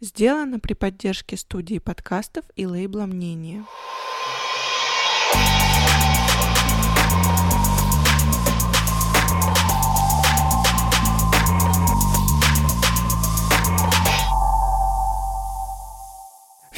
Сделано при поддержке студии подкастов и лейбла «Мнение».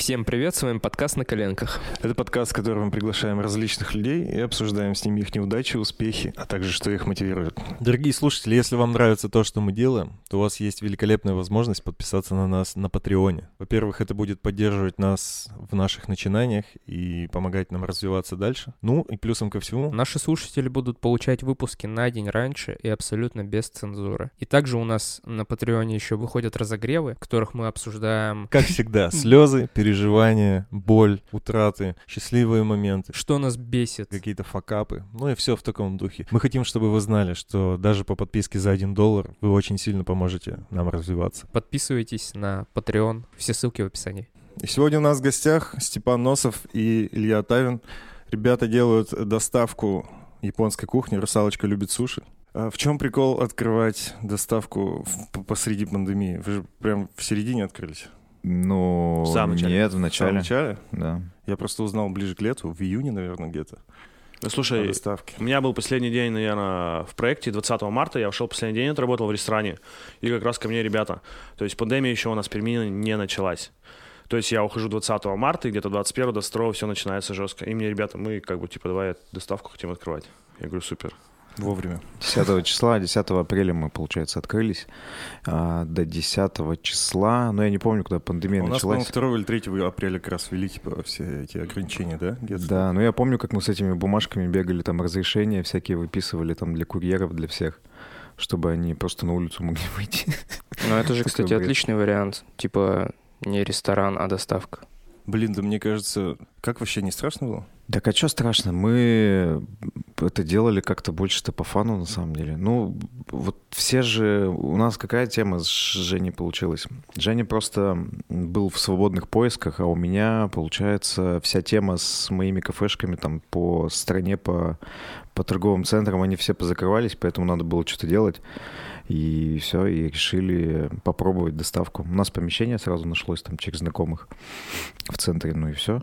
Всем привет, с вами подкаст «На коленках». Это подкаст, в котором мы приглашаем различных людей и обсуждаем с ними их неудачи, успехи, а также что их мотивирует. Дорогие слушатели, если вам нравится то, что мы делаем, то у вас есть великолепная возможность подписаться на нас на Патреоне. Во-первых, это будет поддерживать нас в наших начинаниях и помогать нам развиваться дальше. Ну и плюсом ко всему... Наши слушатели будут получать выпуски на день раньше и абсолютно без цензуры. И также у нас на Патреоне еще выходят разогревы, в которых мы обсуждаем... Как всегда, слезы, переживания переживания, боль, утраты, счастливые моменты. Что нас бесит. Какие-то факапы. Ну и все в таком духе. Мы хотим, чтобы вы знали, что даже по подписке за 1 доллар вы очень сильно поможете нам развиваться. Подписывайтесь на Patreon. Все ссылки в описании. И сегодня у нас в гостях Степан Носов и Илья Тавин. Ребята делают доставку японской кухни. Русалочка любит суши. А в чем прикол открывать доставку посреди пандемии? Вы же прям в середине открылись. Ну, в самом начале. нет, в начале. В самом начале? Да. Я просто узнал ближе к лету, в июне, наверное, где-то. Ну, слушай, у меня был последний день, наверное, в проекте 20 марта, я ушел последний день, отработал в ресторане, и как раз ко мне ребята. То есть пандемия еще у нас в Перми не началась. То есть я ухожу 20 марта, и где-то 21 до 2 все начинается жестко. И мне ребята, мы как бы типа давай доставку хотим открывать. Я говорю, супер. Вовремя. 10 числа, 10 апреля мы, получается, открылись. А, до 10 числа, но я не помню, когда пандемия У началась. нас, 2 или 3 апреля как раз ввели типа, все эти ограничения, да? Где-то? Да, но я помню, как мы с этими бумажками бегали, там разрешения всякие выписывали там для курьеров, для всех чтобы они просто на улицу могли выйти. Ну, это же, кстати, отличный вариант. Типа не ресторан, а доставка. Блин, да мне кажется, как вообще не страшно было? Так а что страшно? Мы это делали как-то больше-то по фану, на самом деле. Ну, вот все же... У нас какая тема с Женей получилась? Женя просто был в свободных поисках, а у меня, получается, вся тема с моими кафешками там по стране, по, по торговым центрам, они все позакрывались, поэтому надо было что-то делать. И все, и решили попробовать доставку. У нас помещение сразу нашлось там через знакомых в центре, ну и все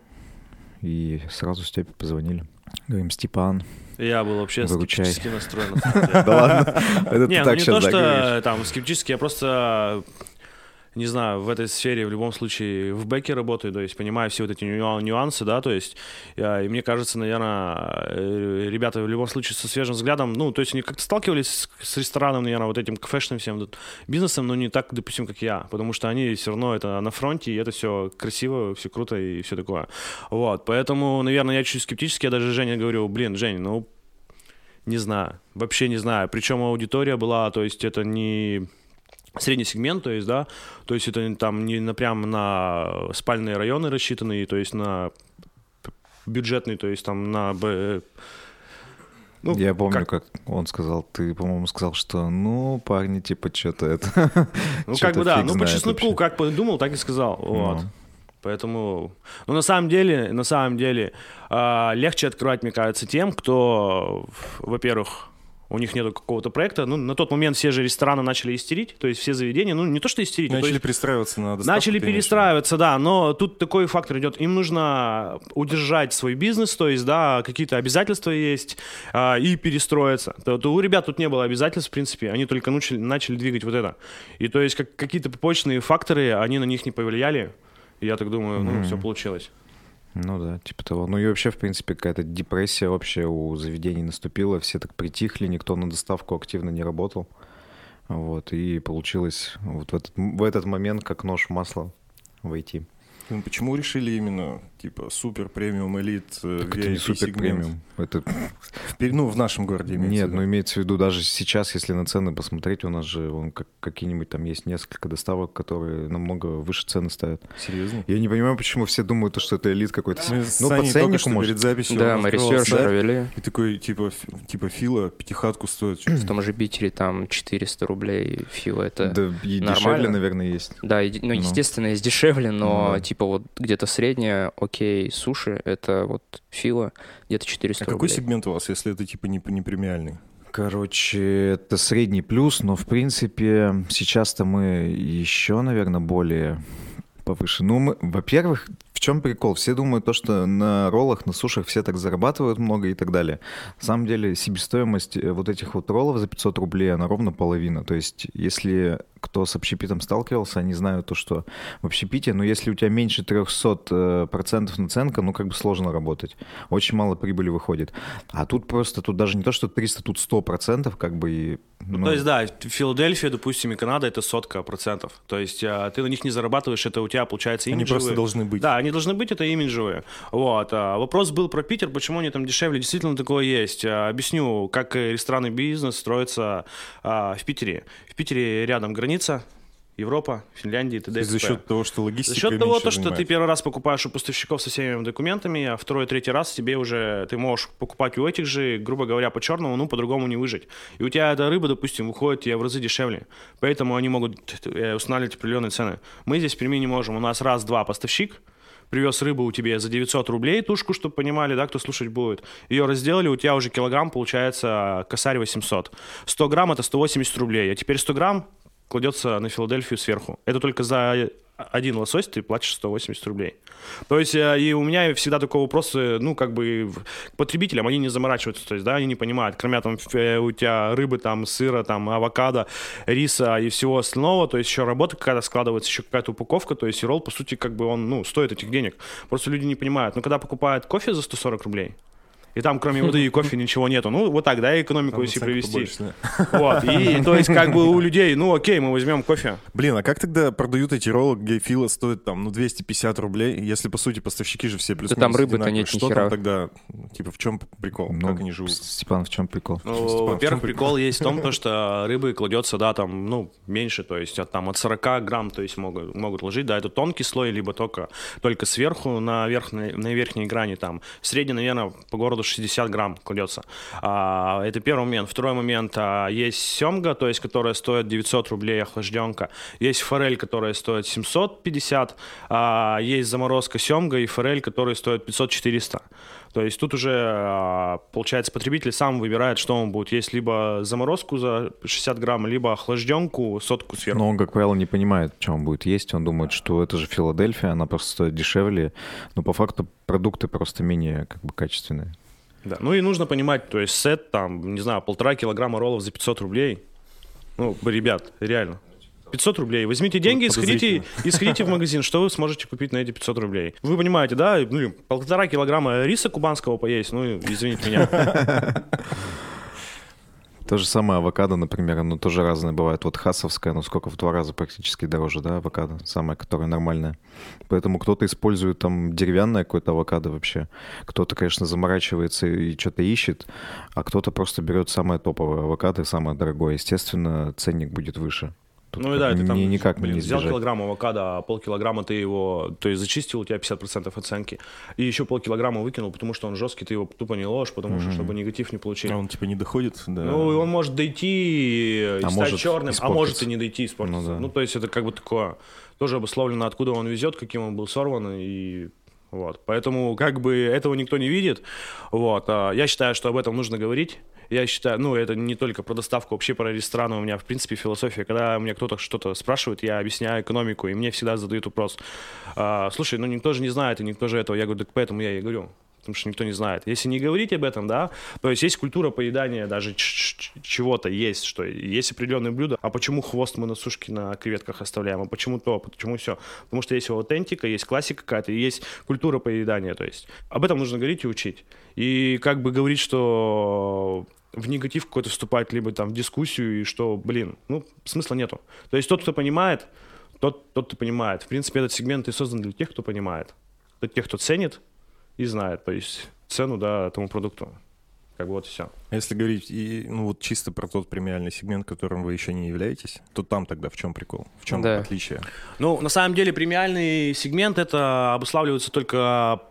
и сразу Степе позвонили. Говорим, Степан, я был вообще Выручай. скептически настроен. Да ладно? Это не, ну не то, что там скептически, я просто не знаю, в этой сфере в любом случае в бэке работаю, то есть понимаю все вот эти нюансы, да, то есть я, и мне кажется, наверное, э, ребята в любом случае со свежим взглядом, ну, то есть они как-то сталкивались с, рестораном, наверное, вот этим кафешным всем бизнесом, но не так, допустим, как я, потому что они все равно это на фронте, и это все красиво, все круто и все такое. Вот, поэтому, наверное, я чуть скептически, я даже Жене говорю, блин, Жень, ну, не знаю, вообще не знаю. Причем аудитория была, то есть это не средний сегмент, то есть, да, то есть это там не на, прям на спальные районы рассчитанные, то есть на бюджетный, то есть там на ну, я помню, как... как он сказал, ты, по-моему, сказал, что, ну, парни, типа, что-то это... Ну, как бы да, ну, по чесноку, как подумал, так и сказал, ну. вот. Поэтому, ну, на самом деле, на самом деле, э, легче открывать, мне кажется, тем, кто, во-первых, у них нет какого-то проекта. Ну, на тот момент все же рестораны начали истерить, то есть все заведения, ну, не то, что истерить. Начали есть, перестраиваться на доставку. Начали перестраиваться, да, но тут такой фактор идет. Им нужно удержать свой бизнес, то есть, да, какие-то обязательства есть, а, и перестроиться. То, то у ребят тут не было обязательств, в принципе, они только начали, начали двигать вот это. И то есть как, какие-то побочные факторы, они на них не повлияли. Я так думаю, ну, mm-hmm. все получилось. Ну да, типа того. Ну и вообще, в принципе, какая-то депрессия вообще у заведений наступила. Все так притихли, никто на доставку активно не работал. Вот, и получилось вот в этот, в этот момент как нож в масло войти. Ну, почему решили именно типа супер премиум элит э, так это не супер премиум это ну в нашем городе нет ну имеется в виду даже сейчас если на цены посмотреть у нас же он как какие-нибудь там есть несколько доставок которые намного выше цены ставят серьезно? Я не понимаю почему все думают что это элит какой-то. Ну по ценнику может. перед записью да мы research провели и такой типа типа фила пятихатку стоит в том же Питере там 400 рублей фила это да и дешевле наверное есть. Да ну, ну естественно есть дешевле но ну типа вот где-то средняя окей, суши, это вот фила, где-то 400 а рублей. какой сегмент у вас, если это типа не, не премиальный? Короче, это средний плюс, но в принципе сейчас-то мы еще, наверное, более повыше. Ну, мы, во-первых, чем прикол? Все думают то, что на роллах, на сушах все так зарабатывают много и так далее. На самом деле себестоимость э, вот этих вот роллов за 500 рублей, она ровно половина. То есть если кто с общепитом сталкивался, они знают то, что в общепите, но если у тебя меньше 300 э, процентов наценка, ну как бы сложно работать. Очень мало прибыли выходит. А тут просто, тут даже не то, что 300, тут 100 процентов как бы и... Ну, то есть, да, Филадельфия, допустим, и Канада — это сотка процентов. То есть а, ты на них не зарабатываешь, это у тебя получается Они имиджевые. просто должны быть. Да, они должны быть, это имиджевые. Вот. А вопрос был про Питер, почему они там дешевле. Действительно такое есть. А, объясню, как ресторанный бизнес строится а, в Питере. В Питере рядом граница, Европа, Финляндия, т.д. За счет того, что логистика За счет того, то, что ты первый раз покупаешь у поставщиков со всеми документами, а второй, третий раз тебе уже ты можешь покупать у этих же, грубо говоря, по черному, ну, по-другому не выжить. И у тебя эта рыба, допустим, выходит тебе в разы дешевле. Поэтому они могут э, устанавливать определенные цены. Мы здесь в Перми не можем. У нас раз-два поставщик, привез рыбу у тебя за 900 рублей, тушку, чтобы понимали, да, кто слушать будет. Ее разделали, у тебя уже килограмм получается косарь 800. 100 грамм это 180 рублей, а теперь 100 грамм кладется на Филадельфию сверху. Это только за один лосось ты платишь 180 рублей. То есть, э, и у меня всегда такой вопрос, э, ну, как бы, к потребителям, они не заморачиваются, то есть, да, они не понимают, кроме там э, у тебя рыбы, там, сыра, там, авокадо, риса и всего остального, то есть еще работа какая-то складывается, еще какая-то упаковка, то есть и ролл, по сути, как бы он, ну, стоит этих денег. Просто люди не понимают. Но когда покупают кофе за 140 рублей, и там кроме воды и кофе ничего нету. Ну, вот так, да, экономику, Там если привести. да. Вот, и то есть как бы у людей, ну окей, мы возьмем кофе. Блин, а как тогда продают эти роллы, где фила стоит там, ну, 250 рублей, если, по сути, поставщики же все плюс там рыбы-то нет Что там тогда, типа, в чем прикол? Ну, как они живут? Степан, в чем прикол? Ну, во-первых, прикол? есть в том, то, что рыбы кладется, да, там, ну, меньше, то есть от, там, от 40 грамм, то есть могут, могут ложить, да, это тонкий слой, либо только, только сверху на, верхней, на верхней грани, там, средний, наверное, по городу 60 грамм кладется. А, это первый момент. Второй момент, а, есть семга, то есть, которая стоит 900 рублей, охлажденка, есть форель, которая стоит 750, а, есть заморозка семга и форель, которые стоят 500-400. То есть тут уже, получается, потребитель сам выбирает, что он будет есть, либо заморозку за 60 грамм, либо охлажденку, сотку сверху. Но он, как правило, не понимает, что он будет есть. Он думает, что это же Филадельфия, она просто стоит дешевле. Но по факту продукты просто менее как бы качественные. Да. Ну и нужно понимать, то есть сет, там, не знаю, полтора килограмма роллов за 500 рублей. Ну, ребят, реально. 500 рублей. Возьмите деньги и сходите, и сходите в магазин. Что вы сможете купить на эти 500 рублей? Вы понимаете, да? Ну, полтора килограмма риса кубанского поесть, ну, извините меня. То же самое авокадо, например, оно тоже разное бывает. Вот хасовское, ну сколько, в два раза практически дороже, да, авокадо, самое, которое нормальное. Поэтому кто-то использует там деревянное какое-то авокадо вообще. Кто-то, конечно, заморачивается и что-то ищет, а кто-то просто берет самое топовое авокадо, самое дорогое. Естественно, ценник будет выше. Тут Ну и да, ты там, ни- никак блин, не взял избежать. килограмм авокадо, а полкилограмма ты его, то есть зачистил, у тебя 50% оценки, и еще полкилограмма выкинул, потому что он жесткий, ты его тупо не ложишь, потому что, чтобы негатив не получить. А он, типа, не доходит до... Ну, и он может дойти и А стать черным, а испортиться. может и не дойти испортиться. Ну Ну, да. то есть это как бы такое, тоже обусловлено, откуда он везет, каким он был сорван, и вот. Поэтому как бы этого никто не видит. Вот. А Я считаю, что об этом нужно говорить. Я считаю, ну, это не только про доставку, вообще про рестораны. У меня, в принципе, философия. Когда у меня кто-то что-то спрашивает, я объясняю экономику, и мне всегда задают вопрос. а, Слушай, ну, никто же не знает, и никто же этого. Я говорю, так поэтому я и говорю. Потому что никто не знает. Если не говорить об этом, да, то есть есть культура поедания даже чего-то есть, что есть определенные блюда. А почему хвост мы на сушке на креветках оставляем? А почему то? Почему все? Потому что есть аутентика, есть классика какая-то, есть культура поедания. То есть об этом нужно говорить и учить. И как бы говорить, что в негатив какой-то вступать, либо там в дискуссию, и что, блин, ну, смысла нету. То есть тот, кто понимает, тот, тот, кто понимает. В принципе, этот сегмент и создан для тех, кто понимает. Для тех, кто ценит и знает, то есть цену, да, этому продукту. Как бы вот и все. А Если говорить, и, ну вот чисто про тот премиальный сегмент, которым вы еще не являетесь, то там тогда в чем прикол? В чем Да. отличие? Ну, на самом деле, премиальный сегмент это обуславливается только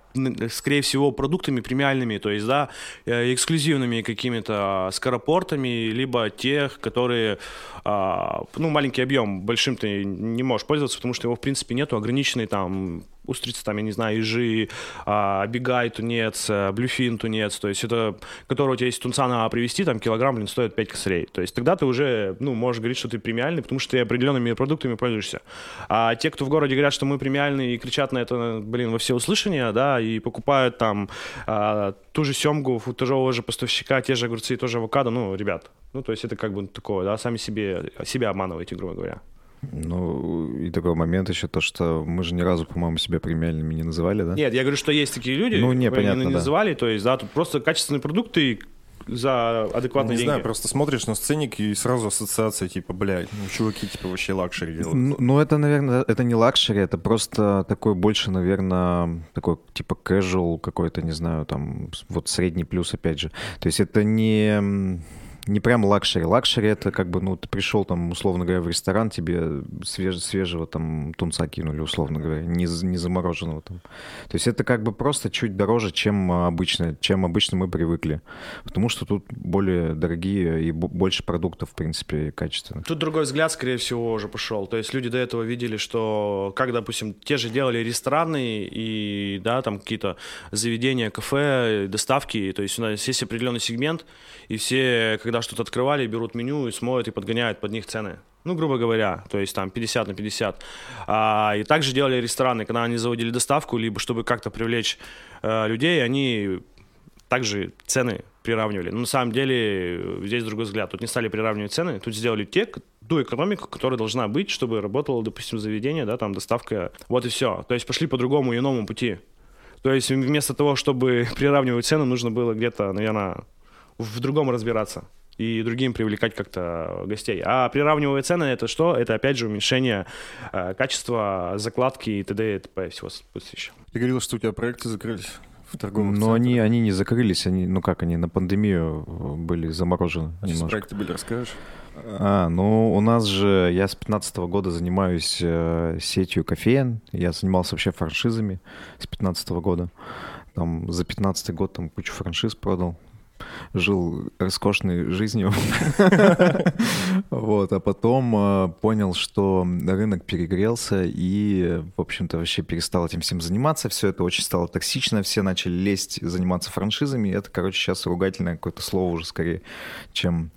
скорее всего, продуктами премиальными, то есть, да, э, эксклюзивными какими-то скоропортами, либо тех, которые, а, ну, маленький объем, большим ты не можешь пользоваться, потому что его, в принципе, нету, ограниченный там устрицы, там, я не знаю, ежи, а, бегай, тунец, а, блюфин, тунец, то есть это, который у тебя есть тунца на привезти, там, килограмм, блин, стоит 5 косарей. То есть тогда ты уже, ну, можешь говорить, что ты премиальный, потому что ты определенными продуктами пользуешься. А те, кто в городе говорят, что мы премиальные и кричат на это, блин, во всеуслышание, да, и покупают там а, ту же семгу у того же поставщика, те же огурцы, тоже авокадо, ну, ребят, ну, то есть это как бы такое, да, сами себе, себя обманываете, грубо говоря. Ну, и такой момент еще то, что мы же ни разу, по-моему, себя премиальными не называли, да? Нет, я говорю, что есть такие люди, Ну, не, понятно, не да. называли, то есть, да, тут просто качественные продукты за адекватные Не деньги. знаю, просто смотришь на ценник и сразу ассоциация, типа, блядь, ну, чуваки, типа, вообще luxury делают. Ну, ну, это, наверное, это не luxury, это просто такой больше, наверное, такой типа casual какой-то, не знаю, там, вот средний плюс, опять же. То есть это не, не прям luxury. Luxury это как бы, ну, ты пришел там, условно говоря, в ресторан, тебе свеж- свежего там тунца кинули, условно говоря, не, не замороженного там. То есть это как бы просто чуть дороже, чем обычно, чем обычно мы привыкли. Потому что тут более дорогие и бо- больше продуктов, в принципе, качественных. Тут другой взгляд, скорее всего, уже пошел. То есть люди до этого видели, что, как, допустим, те же делали рестораны и, да, там какие-то заведения, кафе, доставки. То есть у нас есть определенный сегмент, и все, когда что-то открывали, берут меню и смотрят и подгоняют под них цены. Ну, грубо говоря, то есть там 50 на 50. А, и также делали рестораны, когда они заводили доставку, либо чтобы как-то привлечь э, людей, они также цены приравнивали. Но на самом деле э, здесь другой взгляд. Тут не стали приравнивать цены, тут сделали те, ту экономику, которая должна быть, чтобы работало, допустим, заведение, да, там доставка. Вот и все. То есть пошли по другому иному пути. То есть вместо того, чтобы приравнивать цены, нужно было где-то, наверное, в другом разбираться и другим привлекать как-то гостей. А приравнивая цены, это что? Это, опять же, уменьшение э, качества закладки и т.д. и т.п. всего еще. Ты говорил, что у тебя проекты закрылись в торговых Но они, они не закрылись, они, ну как, они на пандемию э, были заморожены А немножко. проекты были, расскажешь? А, ну у нас же, я с 15 года занимаюсь э, сетью кофеен, я занимался вообще франшизами с 15 года. Там за 15 год там кучу франшиз продал, жил роскошной жизнью. Вот, а потом э, понял, что рынок перегрелся и, в общем-то, вообще перестал этим всем заниматься. Все это очень стало токсично, все начали лезть, заниматься франшизами. Это, короче, сейчас ругательное какое-то слово уже скорее, чем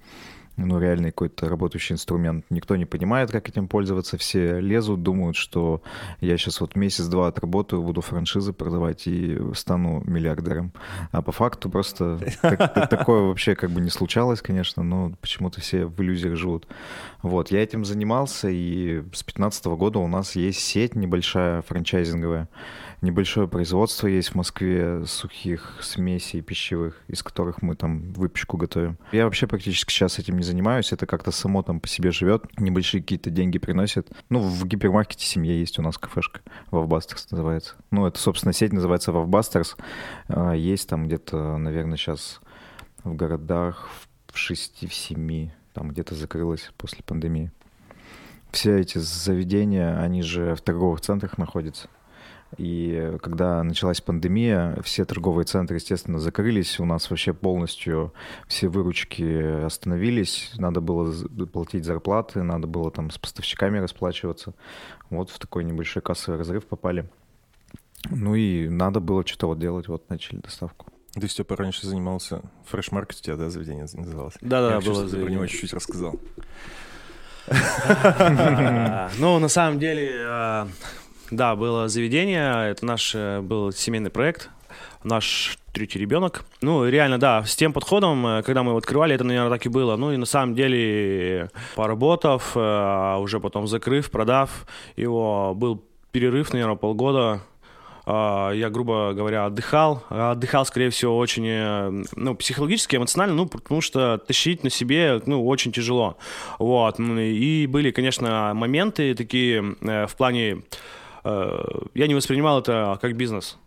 ну, реальный какой-то работающий инструмент. Никто не понимает, как этим пользоваться. Все лезут, думают, что я сейчас вот месяц-два отработаю, буду франшизы продавать и стану миллиардером. А по факту просто так- такое вообще как бы не случалось, конечно, но почему-то все в иллюзиях живут. Вот, я этим занимался, и с 2015 года у нас есть сеть небольшая франчайзинговая. Небольшое производство есть в Москве сухих смесей пищевых, из которых мы там выпечку готовим. Я вообще практически сейчас этим не занимаюсь, это как-то само там по себе живет, небольшие какие-то деньги приносит. Ну, в гипермаркете семье есть у нас кафешка, Вовбастерс называется. Ну, это, собственно, сеть называется Вовбастерс. А, Есть там где-то, наверное, сейчас в городах в шести, в семи, там где-то закрылась после пандемии. Все эти заведения, они же в торговых центрах находятся. И когда началась пандемия, все торговые центры, естественно, закрылись. У нас вообще полностью все выручки остановились. Надо было платить зарплаты, надо было там с поставщиками расплачиваться. Вот в такой небольшой кассовый разрыв попали. Ну и надо было что-то вот делать. Вот начали доставку. Ты, Степа, раньше занимался фреш-маркет, у тебя, да, заведение называлось? Да-да, хочу, было чтобы ты про него заведение. чуть-чуть рассказал. Ну, на самом деле, а, да, было заведение, это наш э, был семейный проект, наш третий ребенок. Ну, реально, да, с тем подходом, э, когда мы его открывали, это, наверное, так и было. Ну, и на самом деле, поработав, э, уже потом закрыв, продав его, был перерыв, наверное, полгода. А, Я, грубо говоря, отдыхал. А Отдыхал, скорее всего, очень, э, ну, психологически, эмоционально, ну, потому что тащить на себе, ну, очень тяжело. Вот. М, И были, конечно, моменты такие э, в плане... э, Я не воспринимал это как бизнес.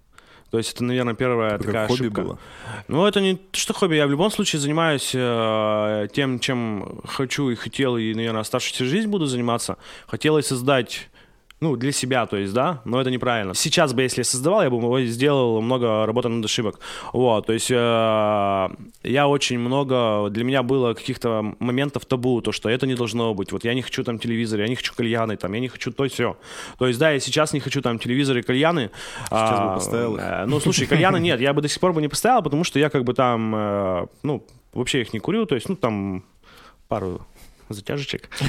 То есть это, наверное, первая Это такая как хобби ошибка. было. Ну, это не то, что хобби. Я в любом случае занимаюсь э, тем, чем хочу и хотел, и, наверное, оставшуюся жизнь буду заниматься. Хотелось создать ну, для себя, то есть, да, но это неправильно. Сейчас бы, если я создавал, я бы сделал много работы над ошибок. Вот, то есть э, я очень много, для меня было каких-то моментов табу, то, что это не должно быть. Вот я не хочу там телевизор, я не хочу кальяны, там, я не хочу то все. То есть, да, я сейчас не хочу там телевизор и кальяны. Сейчас а, бы поставил э, Ну, слушай, кальяны нет, я бы до сих пор бы не поставил, потому что я как бы там, э, ну, вообще их не курю, то есть, ну, там пару затяжечек.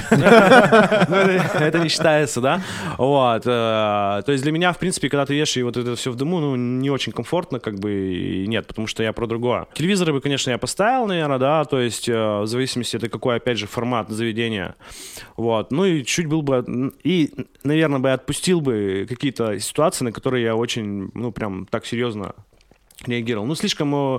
Ну, это не считается, да? Вот. э, То есть для меня, в принципе, когда ты ешь и вот это все в дыму, ну, не очень комфортно, как бы, и нет, потому что я про другое. Телевизоры бы, конечно, я поставил, наверное, да, то есть э, в зависимости, это какой, опять же, формат заведения. Вот. Ну и чуть был бы... И, наверное, бы отпустил бы какие-то ситуации, на которые я очень, ну, прям так серьезно реагировал. Ну, слишком, э,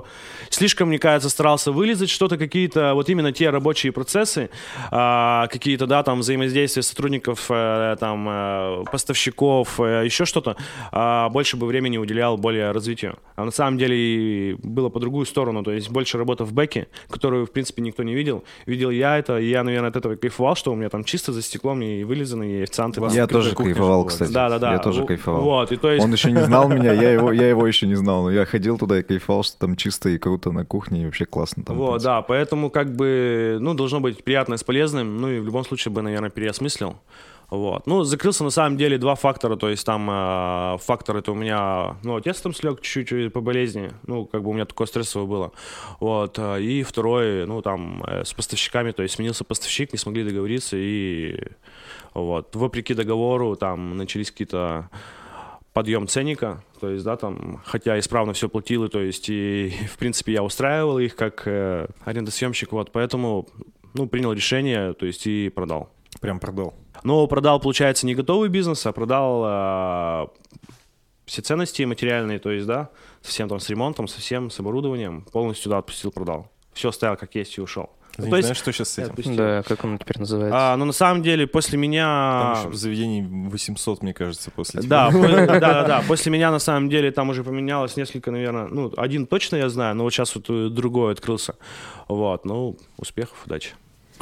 слишком, мне кажется, старался вылезать что-то, какие-то, вот именно те рабочие процессы, а, какие-то, да, там, взаимодействия сотрудников, э, там, э, поставщиков, еще что-то, а, больше бы времени уделял более развитию. А на самом деле было по другую сторону, то есть больше работа в бэке, которую, в принципе, никто не видел. Видел я это, и я, наверное, от этого кайфовал, что у меня там чисто за стеклом и вылизано, и официанты. Я тоже кайфовал, кстати. Да, да, да. Я тоже кайфовал. Вот, и то есть... Он еще не знал меня, я его, я его еще не знал, но я ходил туда и кайфовал, что там чисто и круто на кухне, и вообще классно там. Вот, да, поэтому как бы, ну, должно быть приятное с полезным, ну и в любом случае бы, наверное, переосмыслил. Вот. Ну, закрылся на самом деле два фактора, то есть там э, фактор это у меня, ну, отец там слег чуть-чуть по болезни, ну, как бы у меня такое стрессовое было. Вот. э, И второй, ну, там, э, с поставщиками, то есть сменился поставщик, не смогли договориться, и вот, вопреки договору там начались какие-то подъем ценника, то есть, да, там, хотя исправно все платил, и, то есть, и, в принципе, я устраивал их как э, арендосъемщик, вот, поэтому, ну, принял решение, то есть, и продал. Прям продал. Но продал, получается, не готовый бизнес, а продал э, все ценности материальные, то есть, да, совсем там с ремонтом, совсем с оборудованием, полностью, да, отпустил, продал. Все оставил как есть и ушел. Ты Ну, не то есть- знаешь, что сейчас с этим? Да, как он теперь называется? А, ну, на самом деле, после Там меня... еще в заведении 800, мне кажется, после Да, тебя. да, да, да. После меня на самом деле там уже поменялось несколько, наверное, ну, один точно я знаю, но вот сейчас вот э, другой открылся. Вот, ну, успехов, удачи.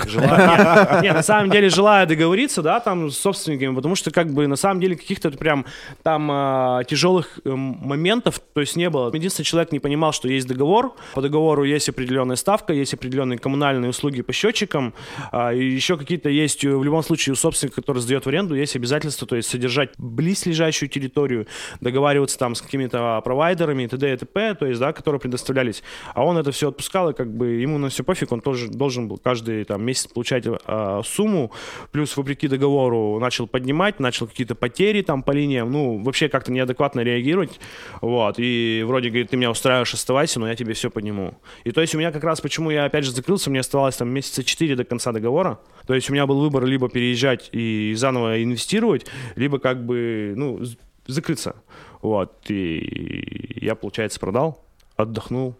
Желаю. Нет, на самом деле желаю договориться, да, там с собственниками, потому что как бы на самом деле каких-то прям там а, тяжелых эм, моментов, то есть не было. Единственный человек не понимал, что есть договор, по договору есть определенная ставка, есть определенные коммунальные услуги по счетчикам, а, и еще какие-то есть э, в любом случае у собственника, который сдает в аренду, есть обязательства, то есть содержать близлежащую территорию, договариваться там с какими-то провайдерами и т.д. и т.п., то есть, да, которые предоставлялись. А он это все отпускал, и как бы ему на все пофиг, он тоже должен был каждый там месяц получать а, сумму, плюс вопреки договору начал поднимать, начал какие-то потери там по линиям, ну, вообще как-то неадекватно реагировать, вот, и вроде говорит, ты меня устраиваешь, оставайся, но я тебе все подниму. И то есть у меня как раз, почему я опять же закрылся, мне оставалось там месяца 4 до конца договора, то есть у меня был выбор либо переезжать и заново инвестировать, либо как бы, ну, закрыться, вот, и я, получается, продал, отдохнул,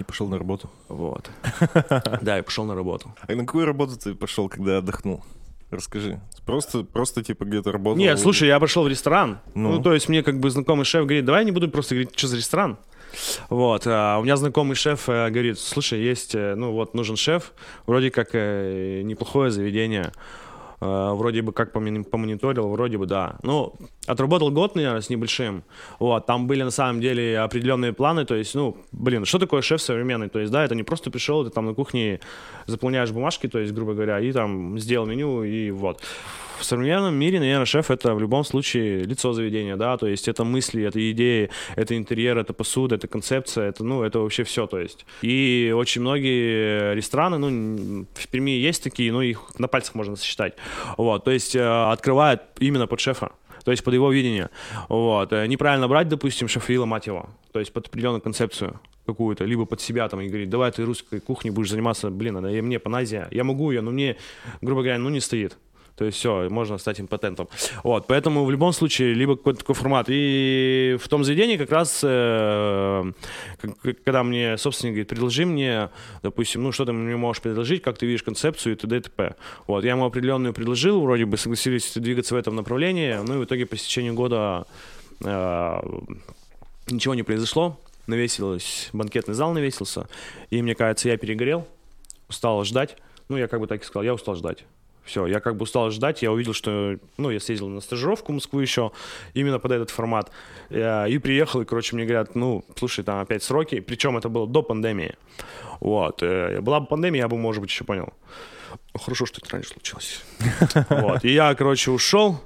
И пошел на работу. вот. Да, и пошел на работу. А на какую работу ты пошел, когда отдохнул? Расскажи. Просто, просто типа где-то работал? Нет, слушай, я пошел в ресторан. Ну? Ну, то есть мне как бы знакомый шеф говорит, давай не буду просто говорить, что за ресторан. Вот, а у меня знакомый шеф э, говорит, слушай, есть, э, ну вот нужен шеф, вроде как э, неплохое заведение, Э, вроде бы как помониторил, вроде бы да. Ну, отработал год, наверное, с небольшим. Вот, там были на самом деле определенные планы, то есть, ну, блин, что такое шеф современный? То есть, да, это не просто пришел, ты там на кухне заполняешь бумажки, то есть, грубо говоря, и там сделал меню, и вот. В современном мире, наверное, шеф это в любом случае лицо заведения, да, то есть это мысли, это идеи, это интерьер, это посуда, это концепция, это, ну, это вообще все, то есть. И очень многие рестораны, ну, в Перми есть такие, но их на пальцах можно сосчитать, вот, то есть э, открывают именно под шефа. То есть под его видение. Вот. Э, Неправильно брать, допустим, шефа и ломать его. То есть под определенную концепцию какую-то, либо под себя там и говорить, давай ты русской кухней будешь заниматься, блин, она мне паназия, я могу ее, но мне, грубо говоря, ну не стоит. То есть все, можно стать импотентом. Вот, поэтому в любом случае, либо какой-то такой формат. И в том заведении как раз, э, когда мне собственник говорит, предложи мне, допустим, ну что ты мне можешь предложить, как ты видишь концепцию и т.д. и т.п. Вот, я ему определенную предложил, вроде бы согласились двигаться в этом направлении, ну и в итоге по истечению года э, ничего не произошло, навесилось, банкетный зал навесился, и мне кажется, я перегорел, устал ждать, ну я как бы так и сказал, я устал ждать. Все, я как бы устал ждать, я увидел, что, ну, я съездил на стажировку в Москву еще, именно под этот формат, Я- и приехал, и, короче, мне говорят, ну, слушай, там опять сроки, причем это было до пандемии, вот, э, была бы пандемия, я бы, может быть, еще понял. Хорошо, что это раньше случилось. Вот, и я, короче, ушел,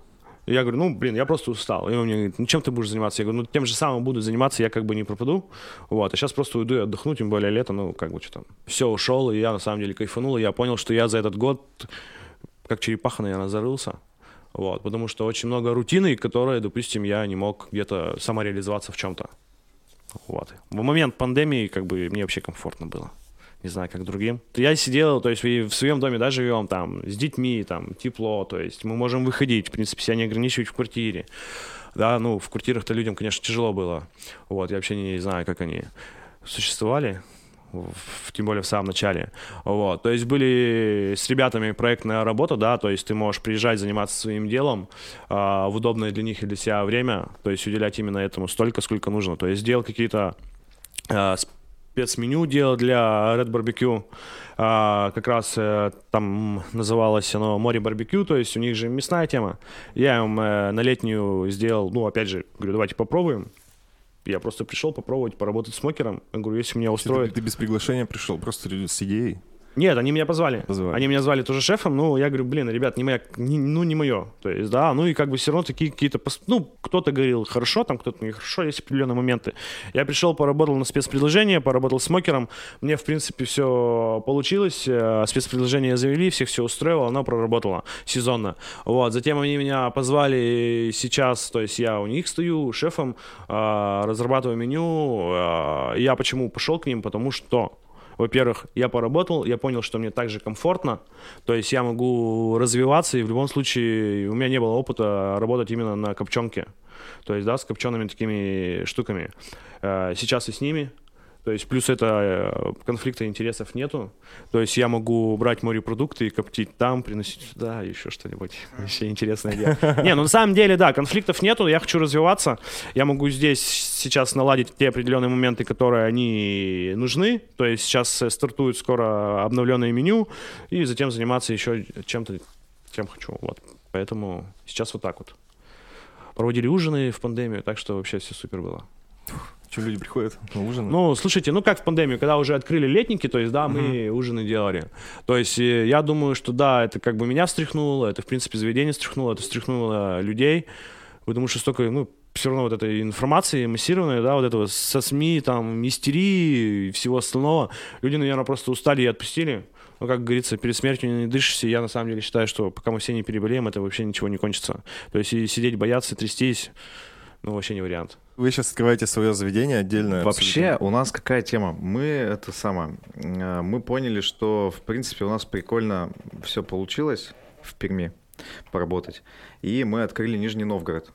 я говорю, ну, блин, я просто устал. И он мне говорит, ну, чем ты будешь заниматься? Я говорю, ну, тем же самым буду заниматься, я как бы не пропаду. Вот, а сейчас просто уйду и отдохну, тем более лето, ну, как бы что там. Все, ушел, и я на самом деле кайфанул, и я понял, что я за этот год, как черепаха, наверное, зарылся. Вот, потому что очень много рутины, которые, допустим, я не мог где-то самореализоваться в чем-то. Вот. В момент пандемии, как бы, мне вообще комфортно было. Не знаю, как другим. Я сидел, то есть в своем доме, да, живем там, с детьми, там, тепло, то есть мы можем выходить, в принципе, себя не ограничивать в квартире. Да, ну, в квартирах-то людям, конечно, тяжело было. Вот, я вообще не знаю, как они существовали, в- тем более в самом начале. Вот, то есть были с ребятами проектная работа, да, то есть ты можешь приезжать, заниматься своим делом а, в удобное для них и для себя время, то есть уделять именно этому столько, сколько нужно. То есть делал какие-то а, спецменю делал для Red Barbecue, а, как раз э, там называлось оно море барбекю, то есть у них же мясная тема. Я им э, на летнюю сделал, ну, опять же, говорю, давайте попробуем. Я просто пришел попробовать поработать смокером. Я говорю, если меня Ты, устроит... ты без приглашения пришел, просто с идеей. Нет, они меня позвали. Позвали. Они меня звали тоже шефом, ну, я говорю, блин, ребят, не моя, не- ну, не мое. То есть, да, ну, и как бы все равно такие какие-то, ну, кто-то говорил хорошо, там, кто-то не хорошо, есть определенные моменты. Я пришел, поработал на спецпредложение, поработал с мокером, мне, в принципе, все получилось, э, спецпредложение завели, всех все устроило, оно проработало сезонно. Вот, затем они меня позвали сейчас, то есть я у них стою шефом, э, разрабатываю меню, э, я почему пошел к ним, потому что во-первых, я поработал, я понял, что мне также комфортно, то есть я могу развиваться, и в любом случае у меня не было опыта работать именно на копченке, то есть, да, с копчеными такими штуками. Э, Сейчас и с ними, то есть плюс это э, конфликта интересов нету, то есть я могу брать морепродукты и коптить там, приносить сюда, еще что-нибудь, вообще интересное дело. Не, ну на самом деле, да, конфликтов нету, я хочу развиваться, я могу здесь сейчас наладить те определенные моменты, которые они нужны. То есть сейчас стартует скоро обновленное меню, и затем заниматься еще чем-то, чем хочу. Вот. Поэтому сейчас вот так вот. Проводили ужины в пандемию, так что вообще все супер было. Что люди приходят на ужин? Ну, слушайте, ну как в пандемию, когда уже открыли летники, то есть, да, мы ужины делали. То есть, э, я думаю, что да, это как бы меня встряхнуло, это, в принципе, заведение встряхнуло, это встряхнуло людей, потому что столько, ну, все равно вот этой информации массированной, да, вот этого со СМИ, там, истерии и всего остального, люди, наверное, просто устали и отпустили. Но, как говорится, перед смертью не дышишься. Я на самом деле считаю, что пока мы все не переболеем, это вообще ничего не кончится. То есть и сидеть, бояться, трястись, ну, вообще не вариант. Вы сейчас открываете свое заведение отдельное. Вообще, абсолютно. у нас какая тема? Мы это самое, э, мы поняли, что в принципе у нас прикольно все получилось в Перми поработать, и мы открыли Нижний Новгород.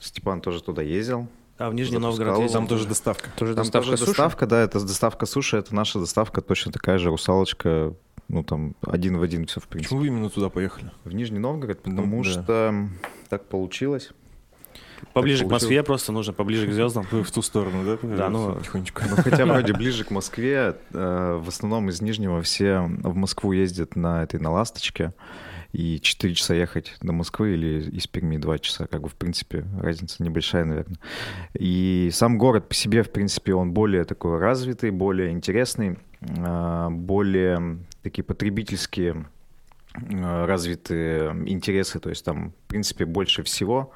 Степан тоже туда ездил. А в Нижний Новгород ездил Там тоже доставка. Тоже Там доставка тоже суши? доставка, да, это доставка суши, это наша доставка, точно такая же русалочка, ну там один в один все в принципе. Почему вы именно туда поехали? В Нижний Новгород, Ну, потому да. что так получилось. Поближе Так к Москве просто нужно, поближе к звездам. В ту сторону, да? Да, ну- потихонечку. Ну, хотя вроде ближе к Москве. э, В основном из Нижнего все в Москву ездят на этой, на «Ласточке». И 4 часа ехать до Москвы или из Перми 2 часа. Как бы, в принципе, разница небольшая, наверное. И сам город по себе, в принципе, он более такой развитый, более интересный, э, более такие потребительские э, развитые интересы, то есть там, в принципе, больше всего.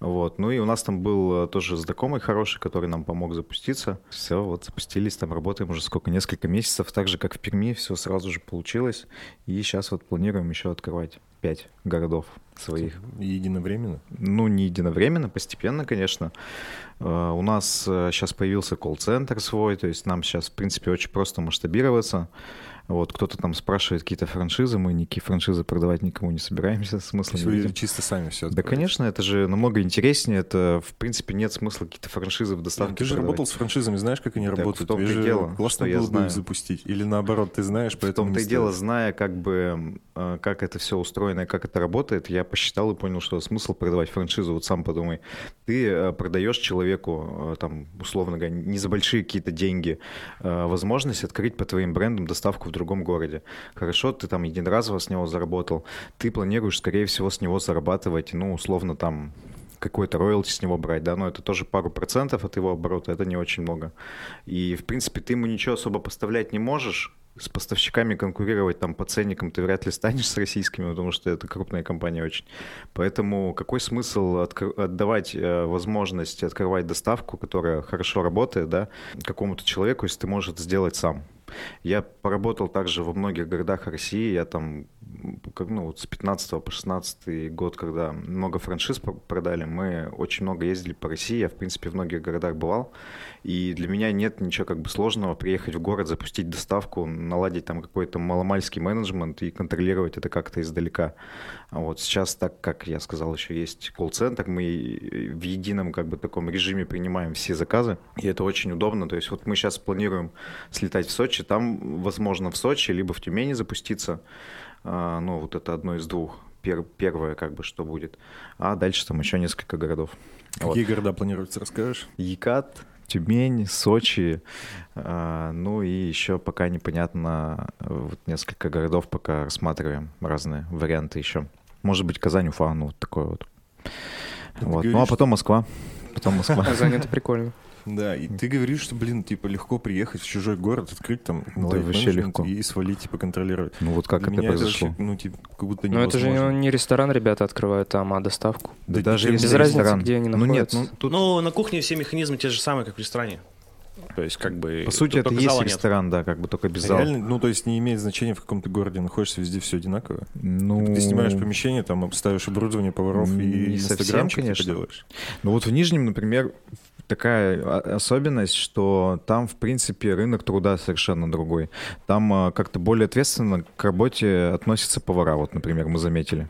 Вот. Ну и у нас там был э, тоже знакомый хороший, который нам помог запуститься. Все, вот запустились, там работаем уже сколько, несколько месяцев, так же, как в Перми, все сразу же получилось. И сейчас вот планируем еще открывать пять городов своих. Единовременно. Ну, не единовременно, постепенно, конечно. Э, У нас сейчас появился колл-центр свой, то есть нам сейчас, в принципе, очень просто масштабироваться. Вот кто-то там спрашивает какие-то франшизы, мы никакие франшизы продавать никому не собираемся, смысла не видим. чисто сами все Да, конечно, это же намного интереснее. Это, в принципе, нет смысла какие-то франшизы в доставке Ты же продавать. работал с франшизами, знаешь, как они Так работают? в том-то же дело, классно что было бы их запустить. Или наоборот, ты знаешь, В поэтому том-то не и дело, зная, как бы, э, как это все устроено и как это работает, я посчитал и понял, что смысл продавать франшизу. Вот сам подумай, ты э, продаешь человеку, э, там, условно говоря, не за большие какие-то деньги, возможность открыть по твоим брендам доставку в другом городе. Хорошо, ты там единоразово с него заработал. Ты планируешь, скорее всего, с него зарабатывать, ну, условно, там, какой-то роялти с него брать, да, но это тоже пару процентов от его оборота, это не очень много. И, в принципе, ты ему ничего особо поставлять не можешь, с поставщиками конкурировать там по ценникам ты вряд ли станешь с российскими, потому что это крупная компания очень. Поэтому какой смысл отдавать э, возможность открывать доставку, которая хорошо работает, да, какому-то человеку, если ты можешь это сделать сам? Я поработал также во многих городах России. Я там, ну, вот с 15 по 16 год, когда много франшиз продали, мы очень много ездили по России. Я, в принципе, в многих городах бывал. И для меня нет ничего как бы сложного приехать в город, запустить доставку, наладить там какой-то маломальский менеджмент и контролировать это как-то издалека. Вот сейчас, так как я сказал, еще есть колл-центр, мы в едином как бы таком режиме принимаем все заказы, и это очень удобно. То есть вот мы сейчас планируем слетать в Сочи, там, возможно, в Сочи, либо в Тюмени запуститься. А, ну, вот это одно из двух первое, как бы, что будет. А дальше там еще несколько городов. Какие вот. города планируется, расскажешь? Екат, Тюмень, Сочи, а, ну и еще пока непонятно, вот несколько городов пока рассматриваем разные варианты еще. Может быть, Казань, Уфа, ну вот такое вот. вот. Ну а потом Москва. Потом Москва. Казань это прикольно. Да, и ты говоришь, что, блин, типа легко приехать в чужой город, открыть там ну, вообще легко. и свалить, типа контролировать. Ну вот как Для это произошло? Это вообще, ну типа как будто Ну это же не ресторан ребята открывают там, а доставку. Да, да даже без разницы, ресторан. где они находятся. Ну нет, ну, тут... ну на кухне все механизмы те же самые, как в ресторане. То есть, как бы... По сути, это есть ресторан, нет. да, как бы только без зала. Реально, ну, то есть не имеет значения, в каком то городе находишься, везде все одинаково? Ну... Ты снимаешь помещение, там ставишь оборудование поваров и инстаграмчик конечно. делаешь? Ну вот в Нижнем, например, такая особенность, что там, в принципе, рынок труда совершенно другой. Там а, как-то более ответственно к работе относятся повара, вот, например, мы заметили.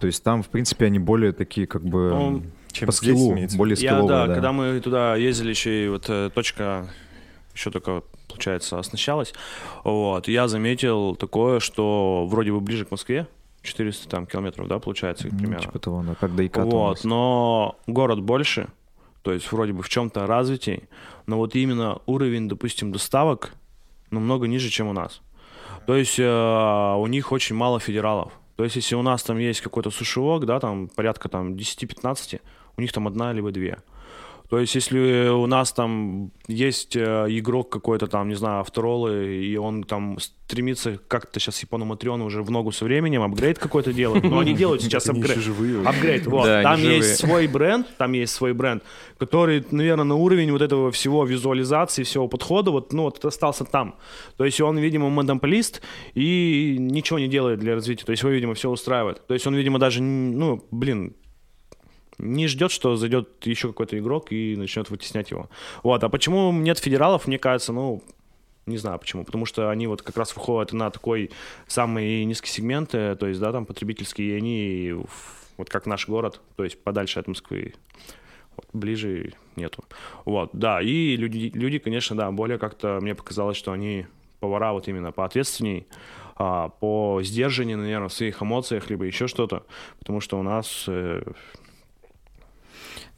То есть там, в принципе, они более такие, как бы... Ну, чем по скиллу, более скилловые, Я, да, да, когда мы туда ездили, еще и вот э, точка еще только, получается, оснащалась, вот, я заметил такое, что вроде бы ближе к Москве, 400 там километров, да, получается, ну, примерно. Типа того, да, как до Иката. Вот, но город больше, то есть вроде бы в чем-то развитий, но вот именно уровень, допустим, доставок намного ниже, чем у нас. То есть э, у них очень мало федералов. То есть если у нас там есть какой-то сушевок, да, там порядка там 10-15, у них там одна либо две. То есть, если у нас там есть э, игрок какой-то там, не знаю, авторолы, и он там стремится как-то сейчас Япону Матриону уже в ногу со временем, апгрейд какой-то делать. Но они делают сейчас апгрейд. Апгрейд, вот. Там есть свой бренд, там есть свой бренд, который, наверное, на уровень вот этого всего визуализации, всего подхода, вот, ну, вот остался там. То есть он, видимо, монополист и ничего не делает для развития. То есть его, видимо, все устраивает. То есть он, видимо, даже, ну, блин, не ждет, что зайдет еще какой-то игрок и начнет вытеснять его. Вот. А почему нет федералов, мне кажется, ну, не знаю почему. Потому что они вот как раз выходят на такой самый низкий сегмент, э, то есть, да, там потребительские, и они вот как наш город, то есть подальше от Москвы. Вот, ближе нету. Вот, да, и люди, люди, конечно, да, более как-то мне показалось, что они повара вот именно поответственней, а, по сдержанию, наверное, в своих эмоциях, либо еще что-то, потому что у нас э,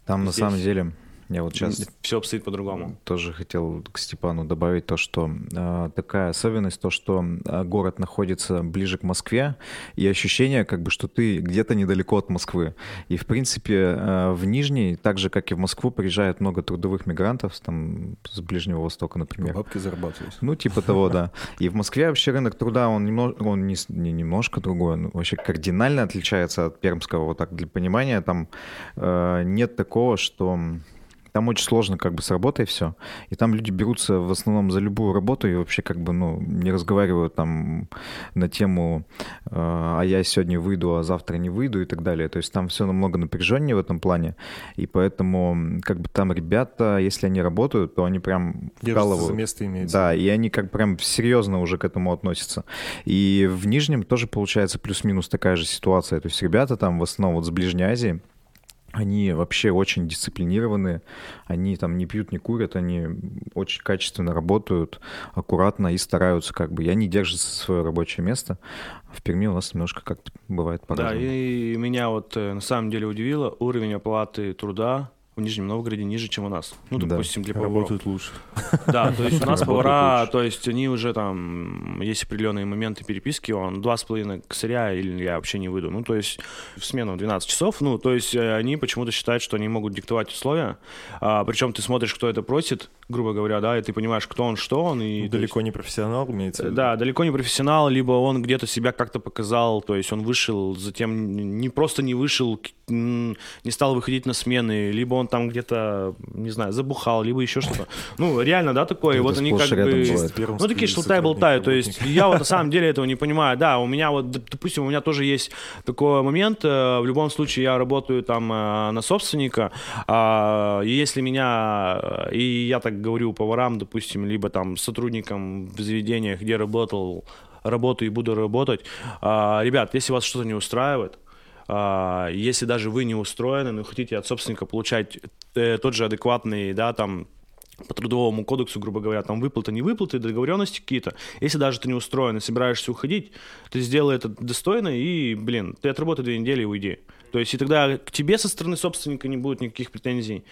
там Здесь... на самом деле я вот сейчас все обстоит по-другому. Тоже хотел к Степану добавить то, что э, такая особенность, то, что э, город находится ближе к Москве, и ощущение, как бы, что ты где-то недалеко от Москвы. И, в принципе, э, в Нижний, так же, как и в Москву, приезжает много трудовых мигрантов, там, с Ближнего Востока, например. Бабки зарабатывать. Ну, типа того, да. И в Москве вообще рынок труда, он, немного, он не, не немножко другой, он вообще кардинально отличается от пермского, вот так для понимания. Там э, нет такого, что там очень сложно как бы с работой все. И там люди берутся в основном за любую работу и вообще как бы, ну, не разговаривают там на тему э, «а я сегодня выйду, а завтра не выйду» и так далее. То есть там все намного напряженнее в этом плане. И поэтому как бы там ребята, если они работают, то они прям вкалывают. за место имеется. Да, и они как прям серьезно уже к этому относятся. И в Нижнем тоже получается плюс-минус такая же ситуация. То есть ребята там в основном вот с Ближней Азии, они вообще очень дисциплинированные, они там не пьют, не курят, они очень качественно работают, аккуратно и стараются как бы, и они держат свое рабочее место. В Перми у нас немножко как-то бывает по-разному. Да, и меня вот э, на самом деле удивило уровень оплаты труда в Нижнем Новгороде ниже, чем у нас. Ну, Да. допустим, для поваров. Работают лучше. Да, то есть у нас повара, то есть они уже там, есть определенные моменты переписки, он два с половиной косаря или я вообще не выйду. Ну, то есть в смену 12 часов, ну, то есть э, они почему-то считают, что они могут диктовать условия, а, причем ты смотришь, кто это просит, грубо говоря, да, и ты понимаешь, кто он, что он. И, то Далеко не профессионал, имеется в есть, виду. да, далеко не профессионал, либо он где-то себя как-то показал, то есть он вышел, затем не просто не вышел, не стал выходить на смены, либо он там где-то, не знаю, забухал, либо еще что-то. Ну, реально, да, такое, и Это вот они как бы... Ну, такие спиздит шелтай-болтай, то есть я вот на самом деле этого не понимаю. Да, у меня вот, допустим, у меня тоже есть такой момент, э, в любом случае я работаю там э, на собственника, а, и если меня, э, и я так говорю поварам, допустим, либо там сотрудникам в заведениях, где работал, работаю и буду работать, а, ребят, если вас что-то не устраивает, если даже вы не устроены, но хотите от собственника получать э, тот же адекватный, да, там, по трудовому кодексу, грубо говоря, там выплаты, не выплаты, договоренности какие-то. Если даже ты не устроен и собираешься уходить, ты сделай это достойно и, блин, ты отработай две недели и уйди. То есть и тогда к тебе со стороны собственника не будет никаких претензий.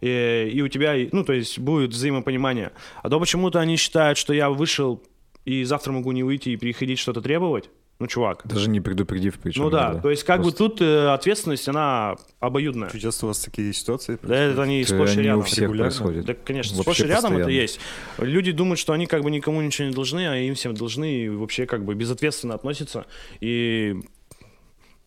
И, и у тебя, ну, то есть будет взаимопонимание. А то почему-то они считают, что я вышел и завтра могу не выйти и приходить что-то требовать. Ну, чувак. Даже не предупредив причем. ну да, иногда. то есть как Просто. бы тут э, ответственность, она обоюдная. Чуть часто у вас такие ситуации? Да, это они Это сплошь и не у рядом. всех Регулярно? происходит. Да, конечно, Вообще сплошь и рядом это постоянно. есть. Люди думают, что они как бы никому ничего не должны, а им всем должны и вообще как бы безответственно относятся. И